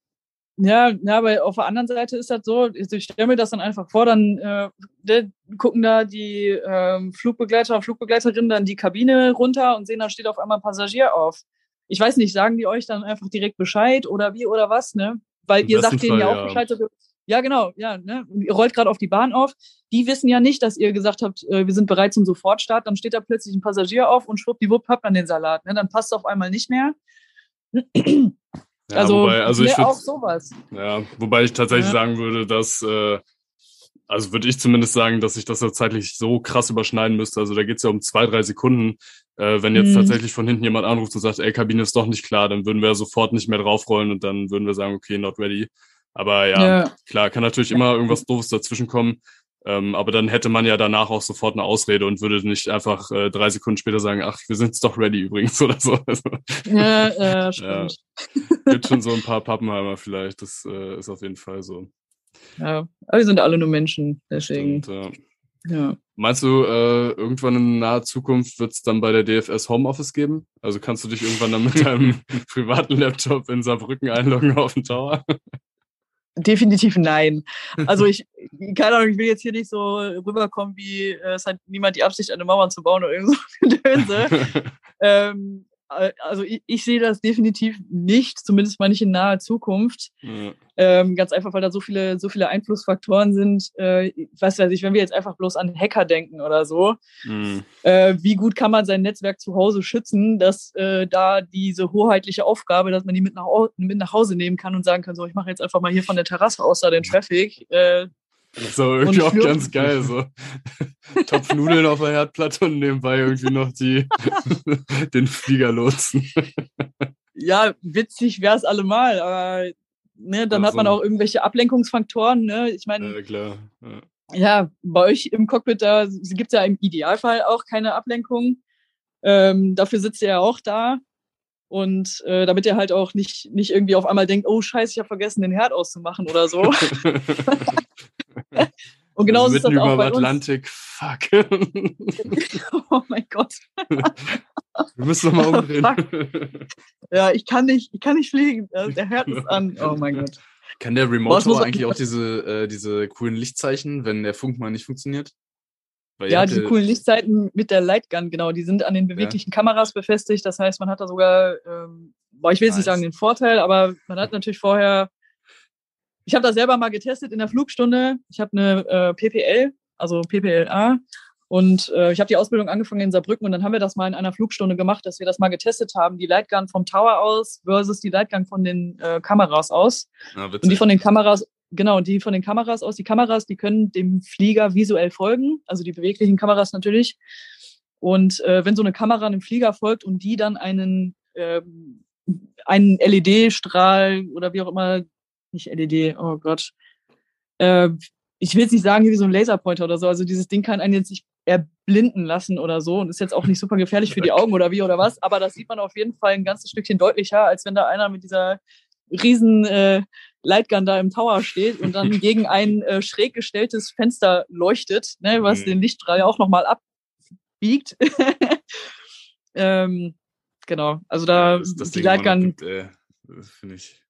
Ja, ja, aber auf der anderen Seite ist das so, ich, stelle mir das dann einfach vor, dann äh, gucken da die ähm, Flugbegleiter und Flugbegleiterinnen dann die Kabine runter und sehen, da steht auf einmal ein Passagier auf. Ich weiß nicht, sagen die euch dann einfach direkt Bescheid oder wie oder was, ne? Weil Im ihr sagt denen ja Fall, auch ja. Bescheid. so, Ja, genau, ja, ne? Und Ihr rollt gerade auf die Bahn auf. Die wissen ja nicht, dass ihr gesagt habt, äh, wir sind bereit zum Sofortstart. Dann steht da plötzlich ein Passagier auf und schwuppdiwupp habt man den Salat. Ne? Dann passt es auf einmal nicht mehr. Ja, also, wobei, also ne, ich würd- auch sowas. Ja, wobei ich tatsächlich Ja. sagen würde, dass, äh, also würde ich zumindest sagen, dass sich das ja zeitlich so krass überschneiden müsste. Also da geht's ja um zwei, drei Sekunden. Äh, wenn jetzt Mhm. tatsächlich von hinten jemand anruft und sagt, ey, Kabine ist doch nicht klar, dann würden wir sofort nicht mehr draufrollen und dann würden wir sagen, okay, not ready. Aber ja, Ja. klar, kann natürlich immer irgendwas Doofes dazwischen kommen. Ähm, aber dann hätte man ja danach auch sofort eine Ausrede und würde nicht einfach äh, drei Sekunden später sagen, ach, wir sind doch ready übrigens oder so. Also, Ja, äh, stimmt. gibt schon so ein paar Pappenheimer vielleicht. Das äh, ist auf jeden Fall so. Ja. Aber wir sind alle nur Menschen, deswegen. Und, äh, Ja. Meinst du, äh, irgendwann in naher Zukunft wird es dann bei der DFS Homeoffice geben? Also kannst du dich irgendwann dann mit deinem privaten Laptop in Saarbrücken einloggen auf den Tower? Definitiv nein. Also ich, keine Ahnung, ich will jetzt hier nicht so rüberkommen, wie äh, es hat niemand die Absicht, eine Mauer zu bauen oder irgend so Gedönse. ähm, äh, also ich, ich sehe das definitiv nicht, zumindest mal nicht in naher Zukunft. Ja. Ähm, ganz einfach, weil da so viele, so viele Einflussfaktoren sind. Äh, was weiß ich, wenn wir jetzt einfach bloß an Hacker denken oder so, Hm. äh, wie gut kann man sein Netzwerk zu Hause schützen, dass äh, da diese hoheitliche Aufgabe, dass man die mit nach, mit nach Hause nehmen kann und sagen kann, so, ich mache jetzt einfach mal hier von der Terrasse aus da den Traffic. Äh, Das ist aber irgendwie auch ganz geil. So. Topf Nudeln auf der Herdplatte und nebenbei irgendwie noch die, den Flieger lotsen. ja, witzig wär's allemal, aber ne, dann Ja, hat man auch irgendwelche Ablenkungsfaktoren. Ne? Ich meine, Ja, klar. Ja. ja, bei euch im Cockpit, da gibt's ja im Idealfall auch keine Ablenkung. Ähm, dafür sitzt ihr ja auch da. Und äh, damit ihr halt auch nicht, nicht irgendwie auf einmal denkt, oh scheiße, ich habe vergessen, den Herd auszumachen oder so. Und genauso also ist das mitten auch über bei uns. Atlantik. Fuck. Oh mein Gott. Wir müssen nochmal umdrehen. Ja, ich kann nicht, ich kann nicht fliegen. Äh, Der Herd ist an. Oh mein Gott. Kann der Remote es Tower eigentlich auch diese, äh, diese coolen Lichtzeichen, wenn der Funk mal nicht funktioniert? Weil Ja, diese coolen Lichtzeiten mit der Lightgun, genau, die sind an den beweglichen Kameras befestigt. Das heißt, man hat da sogar, ähm, boah, ich will jetzt nicht Nice. sagen den Vorteil, aber man hat natürlich vorher, ich habe das selber mal getestet in der Flugstunde. Ich habe eine äh, PPL, also PPLA. Und äh, ich habe die Ausbildung angefangen in Saarbrücken und dann haben wir das mal in einer Flugstunde gemacht, dass wir das mal getestet haben, die Lightgun vom Tower aus versus die Lightgun von den äh, Kameras aus. Ah, Und die von den Kameras, genau, die von den Kameras aus, die Kameras, die können dem Flieger visuell folgen, also die beweglichen Kameras natürlich. Und äh, wenn so eine Kamera einem Flieger folgt und die dann einen, ähm, einen LED-Strahl oder wie auch immer, nicht LED, oh Gott, äh, ich will jetzt nicht sagen wie so ein Laserpointer oder so, also dieses Ding kann einen jetzt nicht erblinden lassen oder so und ist jetzt auch nicht super gefährlich für die Augen oder wie oder was, aber das sieht man auf jeden Fall ein ganzes Stückchen deutlicher, als wenn da einer mit dieser riesen äh, Lightgun da im Tower steht und dann gegen ein äh, schräg gestelltes Fenster leuchtet, ne, was Mhm. den Lichtstrahl ja auch nochmal abbiegt. ähm, genau, also da dass das die Lightgun, das finde ich.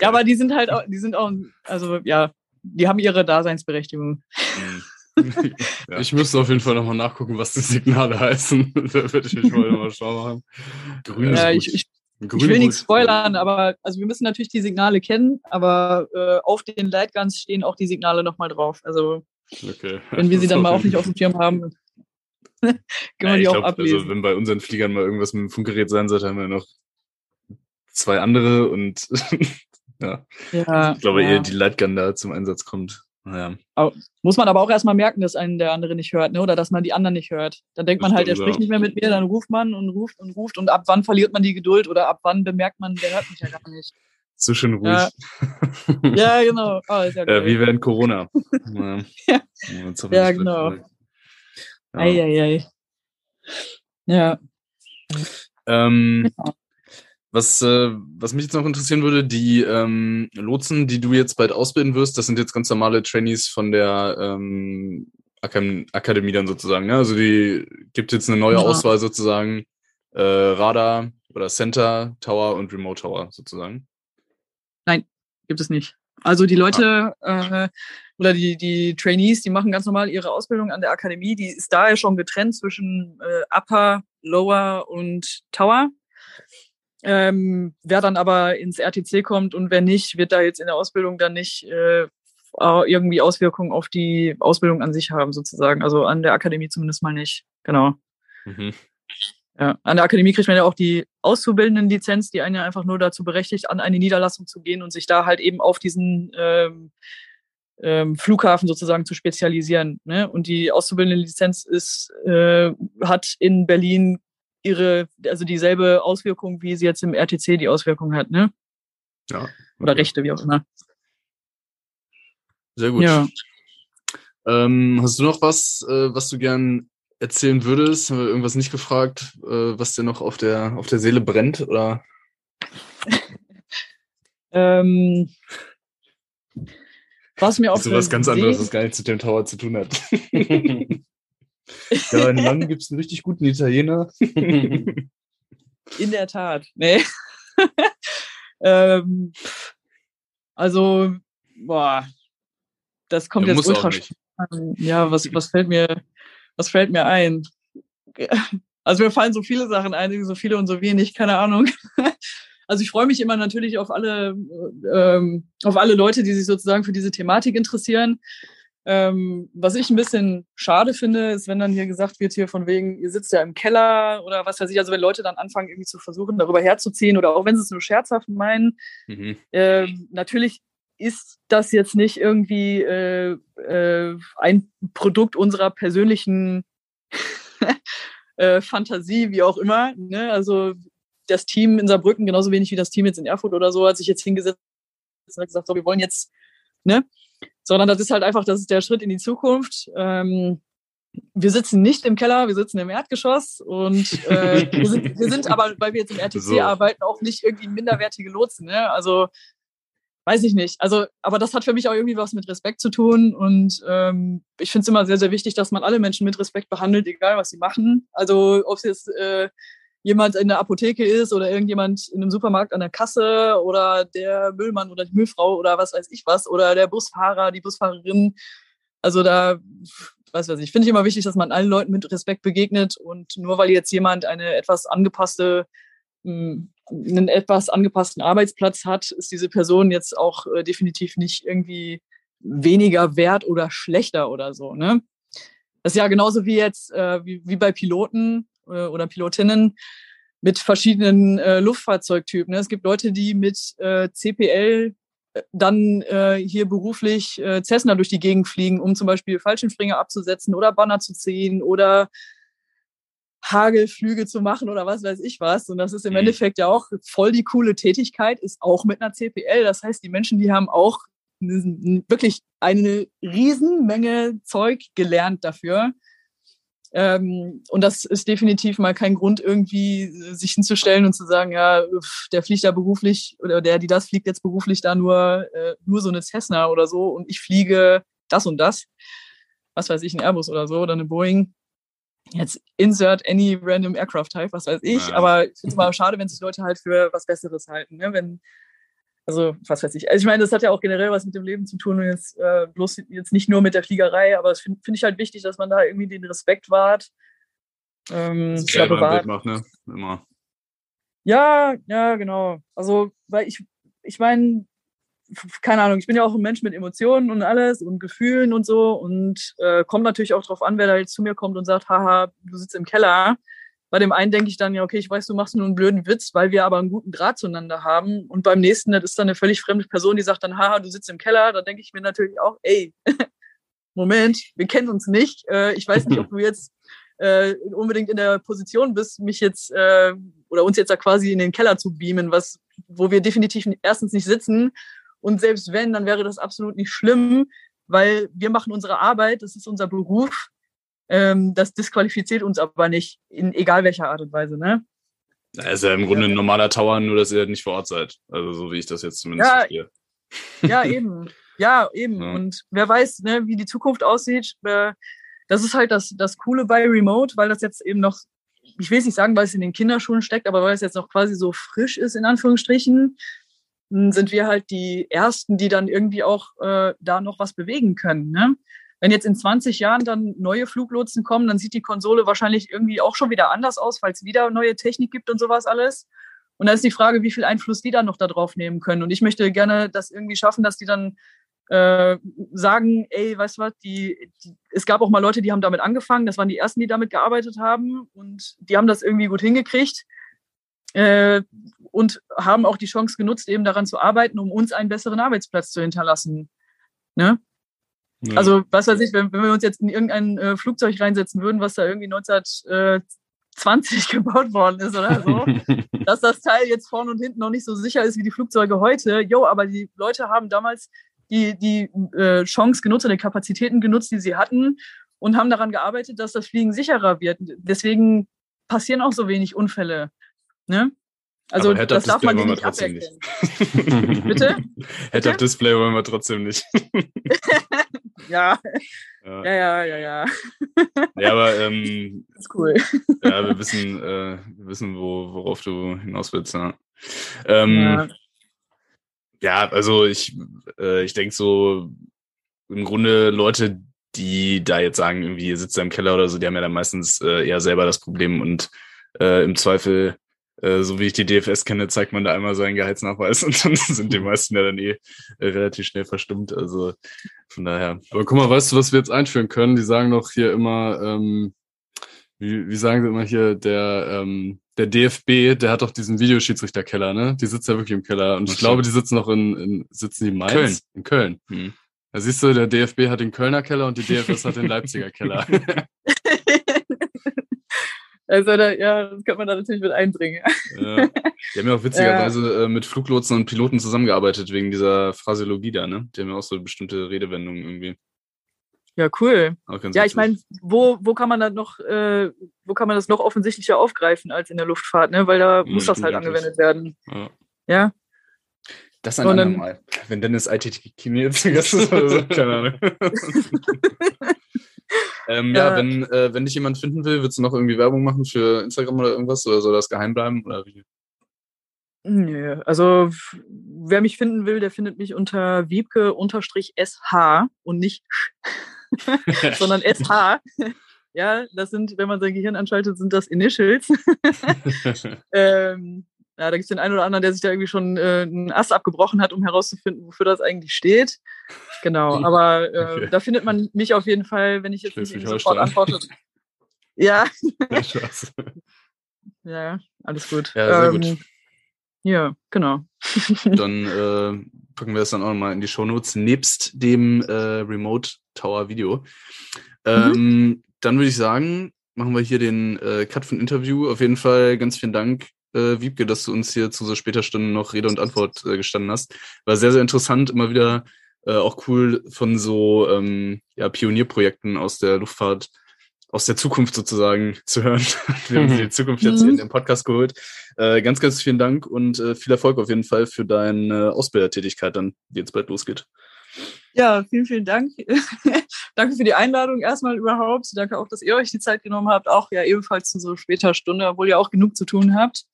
Ja, aber die sind halt auch, die sind auch, also ja, die haben ihre Daseinsberechtigung. Ja. Ich müsste auf jeden Fall nochmal nachgucken, was die Signale heißen. da würde ich mich mal, mal schlau machen. Grün ist Äh, gut. ich, ich, Grün ich will nichts spoilern, aber also wir müssen natürlich die Signale kennen, aber äh, auf den Lightguns stehen auch die Signale nochmal drauf. Also Okay. wenn wir sie dann mal auch nicht auf dem Schirm haben, können wir Ja, die ich auch glaub, ablesen. Also, wenn bei unseren Fliegern mal irgendwas mit dem Funkgerät sein sollte, haben wir noch zwei andere und ja, ja, ich glaube ja. eher die Lightgun da zum Einsatz kommt. Naja. Muss man aber auch erstmal merken, dass einen der andere nicht hört, ne? Oder dass man die anderen nicht hört. Dann denkt Das man halt, er spricht nicht mehr mit mir, dann ruft man und ruft und ruft und ab wann verliert man die Geduld oder ab wann bemerkt man, der hört mich ja gar nicht. So schön ruhig. Ja. Ja, genau. Oh, ist ja geil. wie während Corona. ja. Ja. Hoffentlich Ja, genau. dabei. Ja. Eieiei. Ja. Ähm, Genau. Was, äh, was mich jetzt noch interessieren würde, die ähm, Lotsen, die du jetzt bald ausbilden wirst, das sind jetzt ganz normale Trainees von der ähm, Akademie dann sozusagen. Ne? Also die gibt jetzt eine neue Ja. Auswahl sozusagen. Äh, Radar oder Center, Tower und Remote Tower sozusagen. gibt es nicht. Also die Leute äh, oder die, die Trainees, die machen ganz normal ihre Ausbildung an der Akademie. Die ist daher schon getrennt zwischen äh, Upper, Lower und Tower. Ähm, wer dann aber ins RTC kommt und wer nicht, wird da jetzt in der Ausbildung dann nicht äh, irgendwie Auswirkungen auf die Ausbildung an sich haben, sozusagen. Also an der Akademie zumindest mal nicht. Genau. Mhm. Ja, an der Akademie kriegt man ja auch die Auszubildenden-Lizenz, die einen ja einfach nur dazu berechtigt, an eine Niederlassung zu gehen und sich da halt eben auf diesen ähm, ähm, Flughafen sozusagen zu spezialisieren. Ne? Und die Auszubildenden-Lizenz ist, äh, hat in Berlin ihre, also dieselbe Auswirkung, wie sie jetzt im RTC die Auswirkung hat, ne? Ja. Oder Okay. Rechte, wie auch immer. Sehr gut. Ja. Ähm, hast du noch was, äh, was du gern erzählen würdest? Haben wir irgendwas nicht gefragt, äh, was dir noch auf der, auf der Seele brennt? Oder? Ähm, was mir auf sowas der ganz anderes, was gar nichts mit dem Tower zu tun hat. ja, in London gibt es einen richtig guten Italiener. In der Tat. Nee. ähm, also, boah, das kommt Ja, jetzt ultra. Ja, was, was fällt mir, was fällt mir ein? Also mir fallen so viele Sachen ein, so viele und so wenig, keine Ahnung. Also ich freue mich immer natürlich auf alle, ähm, auf alle Leute, die sich sozusagen für diese Thematik interessieren. Ähm, was ich ein bisschen schade finde, ist, wenn dann hier gesagt wird, hier von wegen, ihr sitzt ja im Keller oder was weiß ich, also wenn Leute dann anfangen, irgendwie zu versuchen, darüber herzuziehen oder auch wenn sie es nur scherzhaft meinen, Mhm. ähm, natürlich ist das jetzt nicht irgendwie äh, äh, ein Produkt unserer persönlichen äh, Fantasie, wie auch immer. Ne? Also das Team in Saarbrücken, genauso wenig wie das Team jetzt in Erfurt oder so, hat sich jetzt hingesetzt und hat gesagt, so, wir wollen jetzt, ne? Sondern das ist halt einfach, das ist der Schritt in die Zukunft. Ähm, wir sitzen nicht im Keller, wir sitzen im Erdgeschoss und äh, wir, sind, wir sind aber, weil wir jetzt im RTC So. arbeiten, auch nicht irgendwie minderwertige Lotsen. Ne? Also weiß ich nicht. Also, aber das hat für mich auch irgendwie was mit Respekt zu tun und ähm, ich finde es immer sehr, sehr wichtig, dass man alle Menschen mit Respekt behandelt, egal was sie machen. Also ob es jetzt äh, jemand in der Apotheke ist oder irgendjemand in einem Supermarkt an der Kasse oder der Müllmann oder die Müllfrau oder was weiß ich was oder der Busfahrer, die Busfahrerin. Also da, was weiß ich, finde ich immer wichtig, dass man allen Leuten mit Respekt begegnet und nur weil jetzt jemand eine etwas angepasste, mh, einen etwas angepassten Arbeitsplatz hat, ist diese Person jetzt auch äh, definitiv nicht irgendwie weniger wert oder schlechter oder so. Ne? Das ist ja genauso wie jetzt, äh, wie, wie bei Piloten oder Pilotinnen mit verschiedenen äh, Luftfahrzeugtypen. Ne? Es gibt Leute, die mit äh, CPL äh, dann äh, hier beruflich äh, Cessna durch die Gegend fliegen, um zum Beispiel Fallschirmspringer abzusetzen oder Banner zu ziehen oder Hagelflüge zu machen oder was weiß ich was. Und das ist im Mhm. Endeffekt ja auch voll die coole Tätigkeit, ist auch mit einer CPL. Das heißt, die Menschen, die haben auch wirklich eine Riesenmenge Zeug gelernt dafür. Ähm, und das ist definitiv mal kein Grund, irgendwie äh, sich hinzustellen und zu sagen, ja, der fliegt da beruflich oder der, die das fliegt jetzt beruflich da nur, äh, nur so eine Cessna oder so und ich fliege das und das. Was weiß ich, ein Airbus oder so oder eine Boeing. Jetzt insert any random aircraft type, was weiß ich. Ja. Aber ich finde es mal schade, wenn sich Leute halt für was Besseres halten. Ne? Wenn, also, was weiß ich. Also, ich meine, das hat ja auch generell was mit dem Leben zu tun und jetzt äh, bloß jetzt nicht nur mit der Fliegerei, aber es finde find ich halt wichtig, dass man da irgendwie den Respekt wahrt. Ähm, bewahrt. Bild macht, ne? Immer. Ja, ja, genau. Also, weil ich, ich meine, keine Ahnung, ich bin ja auch ein Mensch mit Emotionen und alles und Gefühlen und so und äh, kommt natürlich auch drauf an, wer da jetzt zu mir kommt und sagt, haha, du sitzt im Keller. Bei dem einen denke ich dann, ja, okay, ich weiß, du machst nur einen blöden Witz, weil wir aber einen guten Draht zueinander haben. Und beim nächsten, das ist dann eine völlig fremde Person, die sagt dann, haha, du sitzt im Keller. Da denke ich mir natürlich auch, ey, Moment, wir kennen uns nicht. Äh, ich weiß nicht, ob du jetzt äh, unbedingt in der Position bist, mich jetzt äh, oder uns jetzt da quasi in den Keller zu beamen, was, wo wir definitiv erstens nicht sitzen. Und selbst wenn, dann wäre das absolut nicht schlimm, weil wir machen unsere Arbeit, das ist unser Beruf ähm, das disqualifiziert uns aber nicht, in egal welcher Art und Weise, ne? Das ist ja im Grunde ein normaler Tower, nur dass ihr nicht vor Ort seid. Also so wie ich das jetzt zumindest ja, verstehe. Ja, eben. Ja, eben. Ja. Und wer weiß, ne, wie die Zukunft aussieht. Äh, das ist halt das, das Coole bei Remote, weil das jetzt eben noch, ich will es nicht sagen, weil es in den Kinderschuhen steckt, aber weil es jetzt noch quasi so frisch ist, in Anführungsstrichen, sind wir halt die Ersten, die dann irgendwie auch äh, da noch was bewegen können. Ne? Wenn jetzt in 20 Jahren dann neue Fluglotsen kommen, dann sieht die Konsole wahrscheinlich irgendwie auch schon wieder anders aus, weil es wieder neue Technik gibt und sowas alles. Und da ist die Frage, wie viel Einfluss die dann noch darauf nehmen können. Und ich möchte gerne das irgendwie schaffen, dass die dann äh, sagen, ey, weißt du was, die, die, es gab auch mal Leute, die haben damit angefangen, das waren die ersten, die damit gearbeitet haben und die haben das irgendwie gut hingekriegt äh, und haben auch die Chance genutzt, eben daran zu arbeiten, um uns einen besseren Arbeitsplatz zu hinterlassen. Ne? Ja. Also, was weiß ich, wenn, wenn wir uns jetzt in irgendein äh, Flugzeug reinsetzen würden, was da irgendwie 1920 gebaut worden ist oder so, dass das Teil jetzt vorne und hinten noch nicht so sicher ist wie die Flugzeuge heute. Jo, aber die Leute haben damals die, die äh, Chance genutzt oder die Kapazitäten genutzt, die sie hatten und haben daran gearbeitet, dass das Fliegen sicherer wird. Deswegen passieren auch so wenig Unfälle. Ne? Also das darf man nicht aberkennen. Nicht. Bitte? Head-Up-Display wollen wir trotzdem nicht. ja. ja. Ja, ja, ja, ja. Ja, aber ähm, das ist cool. Ja, wir wissen, äh, wir wissen, wo, worauf du hinaus willst. Ja, ähm, ja. ja also ich, äh, ich denke so, im Grunde Leute, die da jetzt sagen, irgendwie ihr sitzt da im Keller oder so, die haben ja dann meistens äh, eher selber das Problem und äh, im Zweifel äh, so wie ich die DFS kenne, zeigt man da einmal seinen Gehaltsnachweis und dann sind die meisten ja dann eh äh, relativ schnell verstummt. Also von daher. Aber guck mal, weißt du, was wir jetzt einführen können? Die sagen doch hier immer, ähm, wie, wie sagen sie immer hier, der, ähm, der DFB, der hat doch diesen Videoschiedsrichterkeller, ne? Die sitzt ja wirklich im Keller. Und ich okay. glaube, die sitzen noch in, in sitzen die in Mainz? Köln. In Köln. Hm. Da siehst du, der DFB hat den Kölner Keller und die DFS hat den Leipziger Keller. Also da, ja, das könnte man da natürlich mit einbringen. Ja. Die haben ja auch witzigerweise ja. Äh, mit Fluglotsen und Piloten zusammengearbeitet wegen dieser Phraseologie da, ne? Die haben ja auch so bestimmte Redewendungen irgendwie. Ja, cool. Ja, ich meine, wo, wo kann man das noch, äh, wo kann man das noch offensichtlicher aufgreifen als in der Luftfahrt, ne? Weil da ja, muss das halt angewendet werden. Ja. ja? Das ein andermal. Wenn Dennis ITT-Chemie jetzt Gast ist oder so, keine Ahnung. Ähm, ja, ja, wenn, äh, wenn dich jemand finden will, würdest du noch irgendwie Werbung machen für Instagram oder irgendwas? Oder soll das geheim bleiben? Oder wie? Nö, also wer mich finden will, der findet mich unter wiebke-sh und nicht sondern sh. Ja, das sind, wenn man sein Gehirn anschaltet, sind das Initials. ähm, ja, da gibt es den einen oder anderen, der sich da irgendwie schon äh, einen Ast abgebrochen hat, um herauszufinden, wofür das eigentlich steht. Genau, aber äh, okay. da findet man mich auf jeden Fall, wenn ich jetzt nicht sofort antworte. ja. ja, alles gut. Ja, sehr ähm, gut. Ja, genau. dann äh, packen wir das dann auch nochmal in die Shownotes, nebst dem äh, Remote Tower Video. Ähm, mhm. Dann würde ich sagen, machen wir hier den äh, Cut von Interview. Auf jeden Fall ganz vielen Dank äh, Wiebke, dass du uns hier zu so später Stunde noch Rede und Antwort äh, gestanden hast. War sehr, sehr interessant, immer wieder äh, auch cool von so ähm, ja, Pionierprojekten aus der Luftfahrt aus der Zukunft sozusagen zu hören. Wir haben sie die Zukunft jetzt Mhm. in den Podcast geholt. Äh, ganz, ganz vielen Dank und äh, viel Erfolg auf jeden Fall für deine Ausbildertätigkeit dann, die jetzt bald losgeht. Ja, vielen, vielen Dank. Danke für die Einladung erstmal überhaupt. Danke auch, dass ihr euch die Zeit genommen habt, auch ja ebenfalls zu so später Stunde, obwohl ihr auch genug zu tun habt.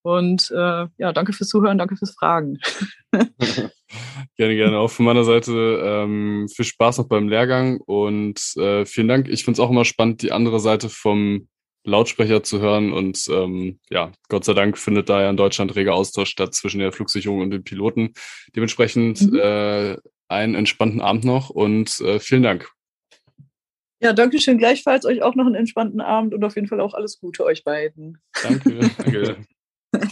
Und äh, ja, danke fürs Zuhören, danke fürs Fragen. Gerne, gerne. Auch von meiner Seite ähm, viel Spaß noch beim Lehrgang und äh, vielen Dank. Ich finde es auch immer spannend, die andere Seite vom Lautsprecher zu hören und ähm, ja, Gott sei Dank findet da ja in Deutschland reger Austausch statt zwischen der Flugsicherung und den Piloten. Dementsprechend Mhm. äh, einen entspannten Abend noch und äh, vielen Dank. Ja, danke schön gleichfalls. Euch auch noch einen entspannten Abend und auf jeden Fall auch alles Gute euch beiden. Danke. danke.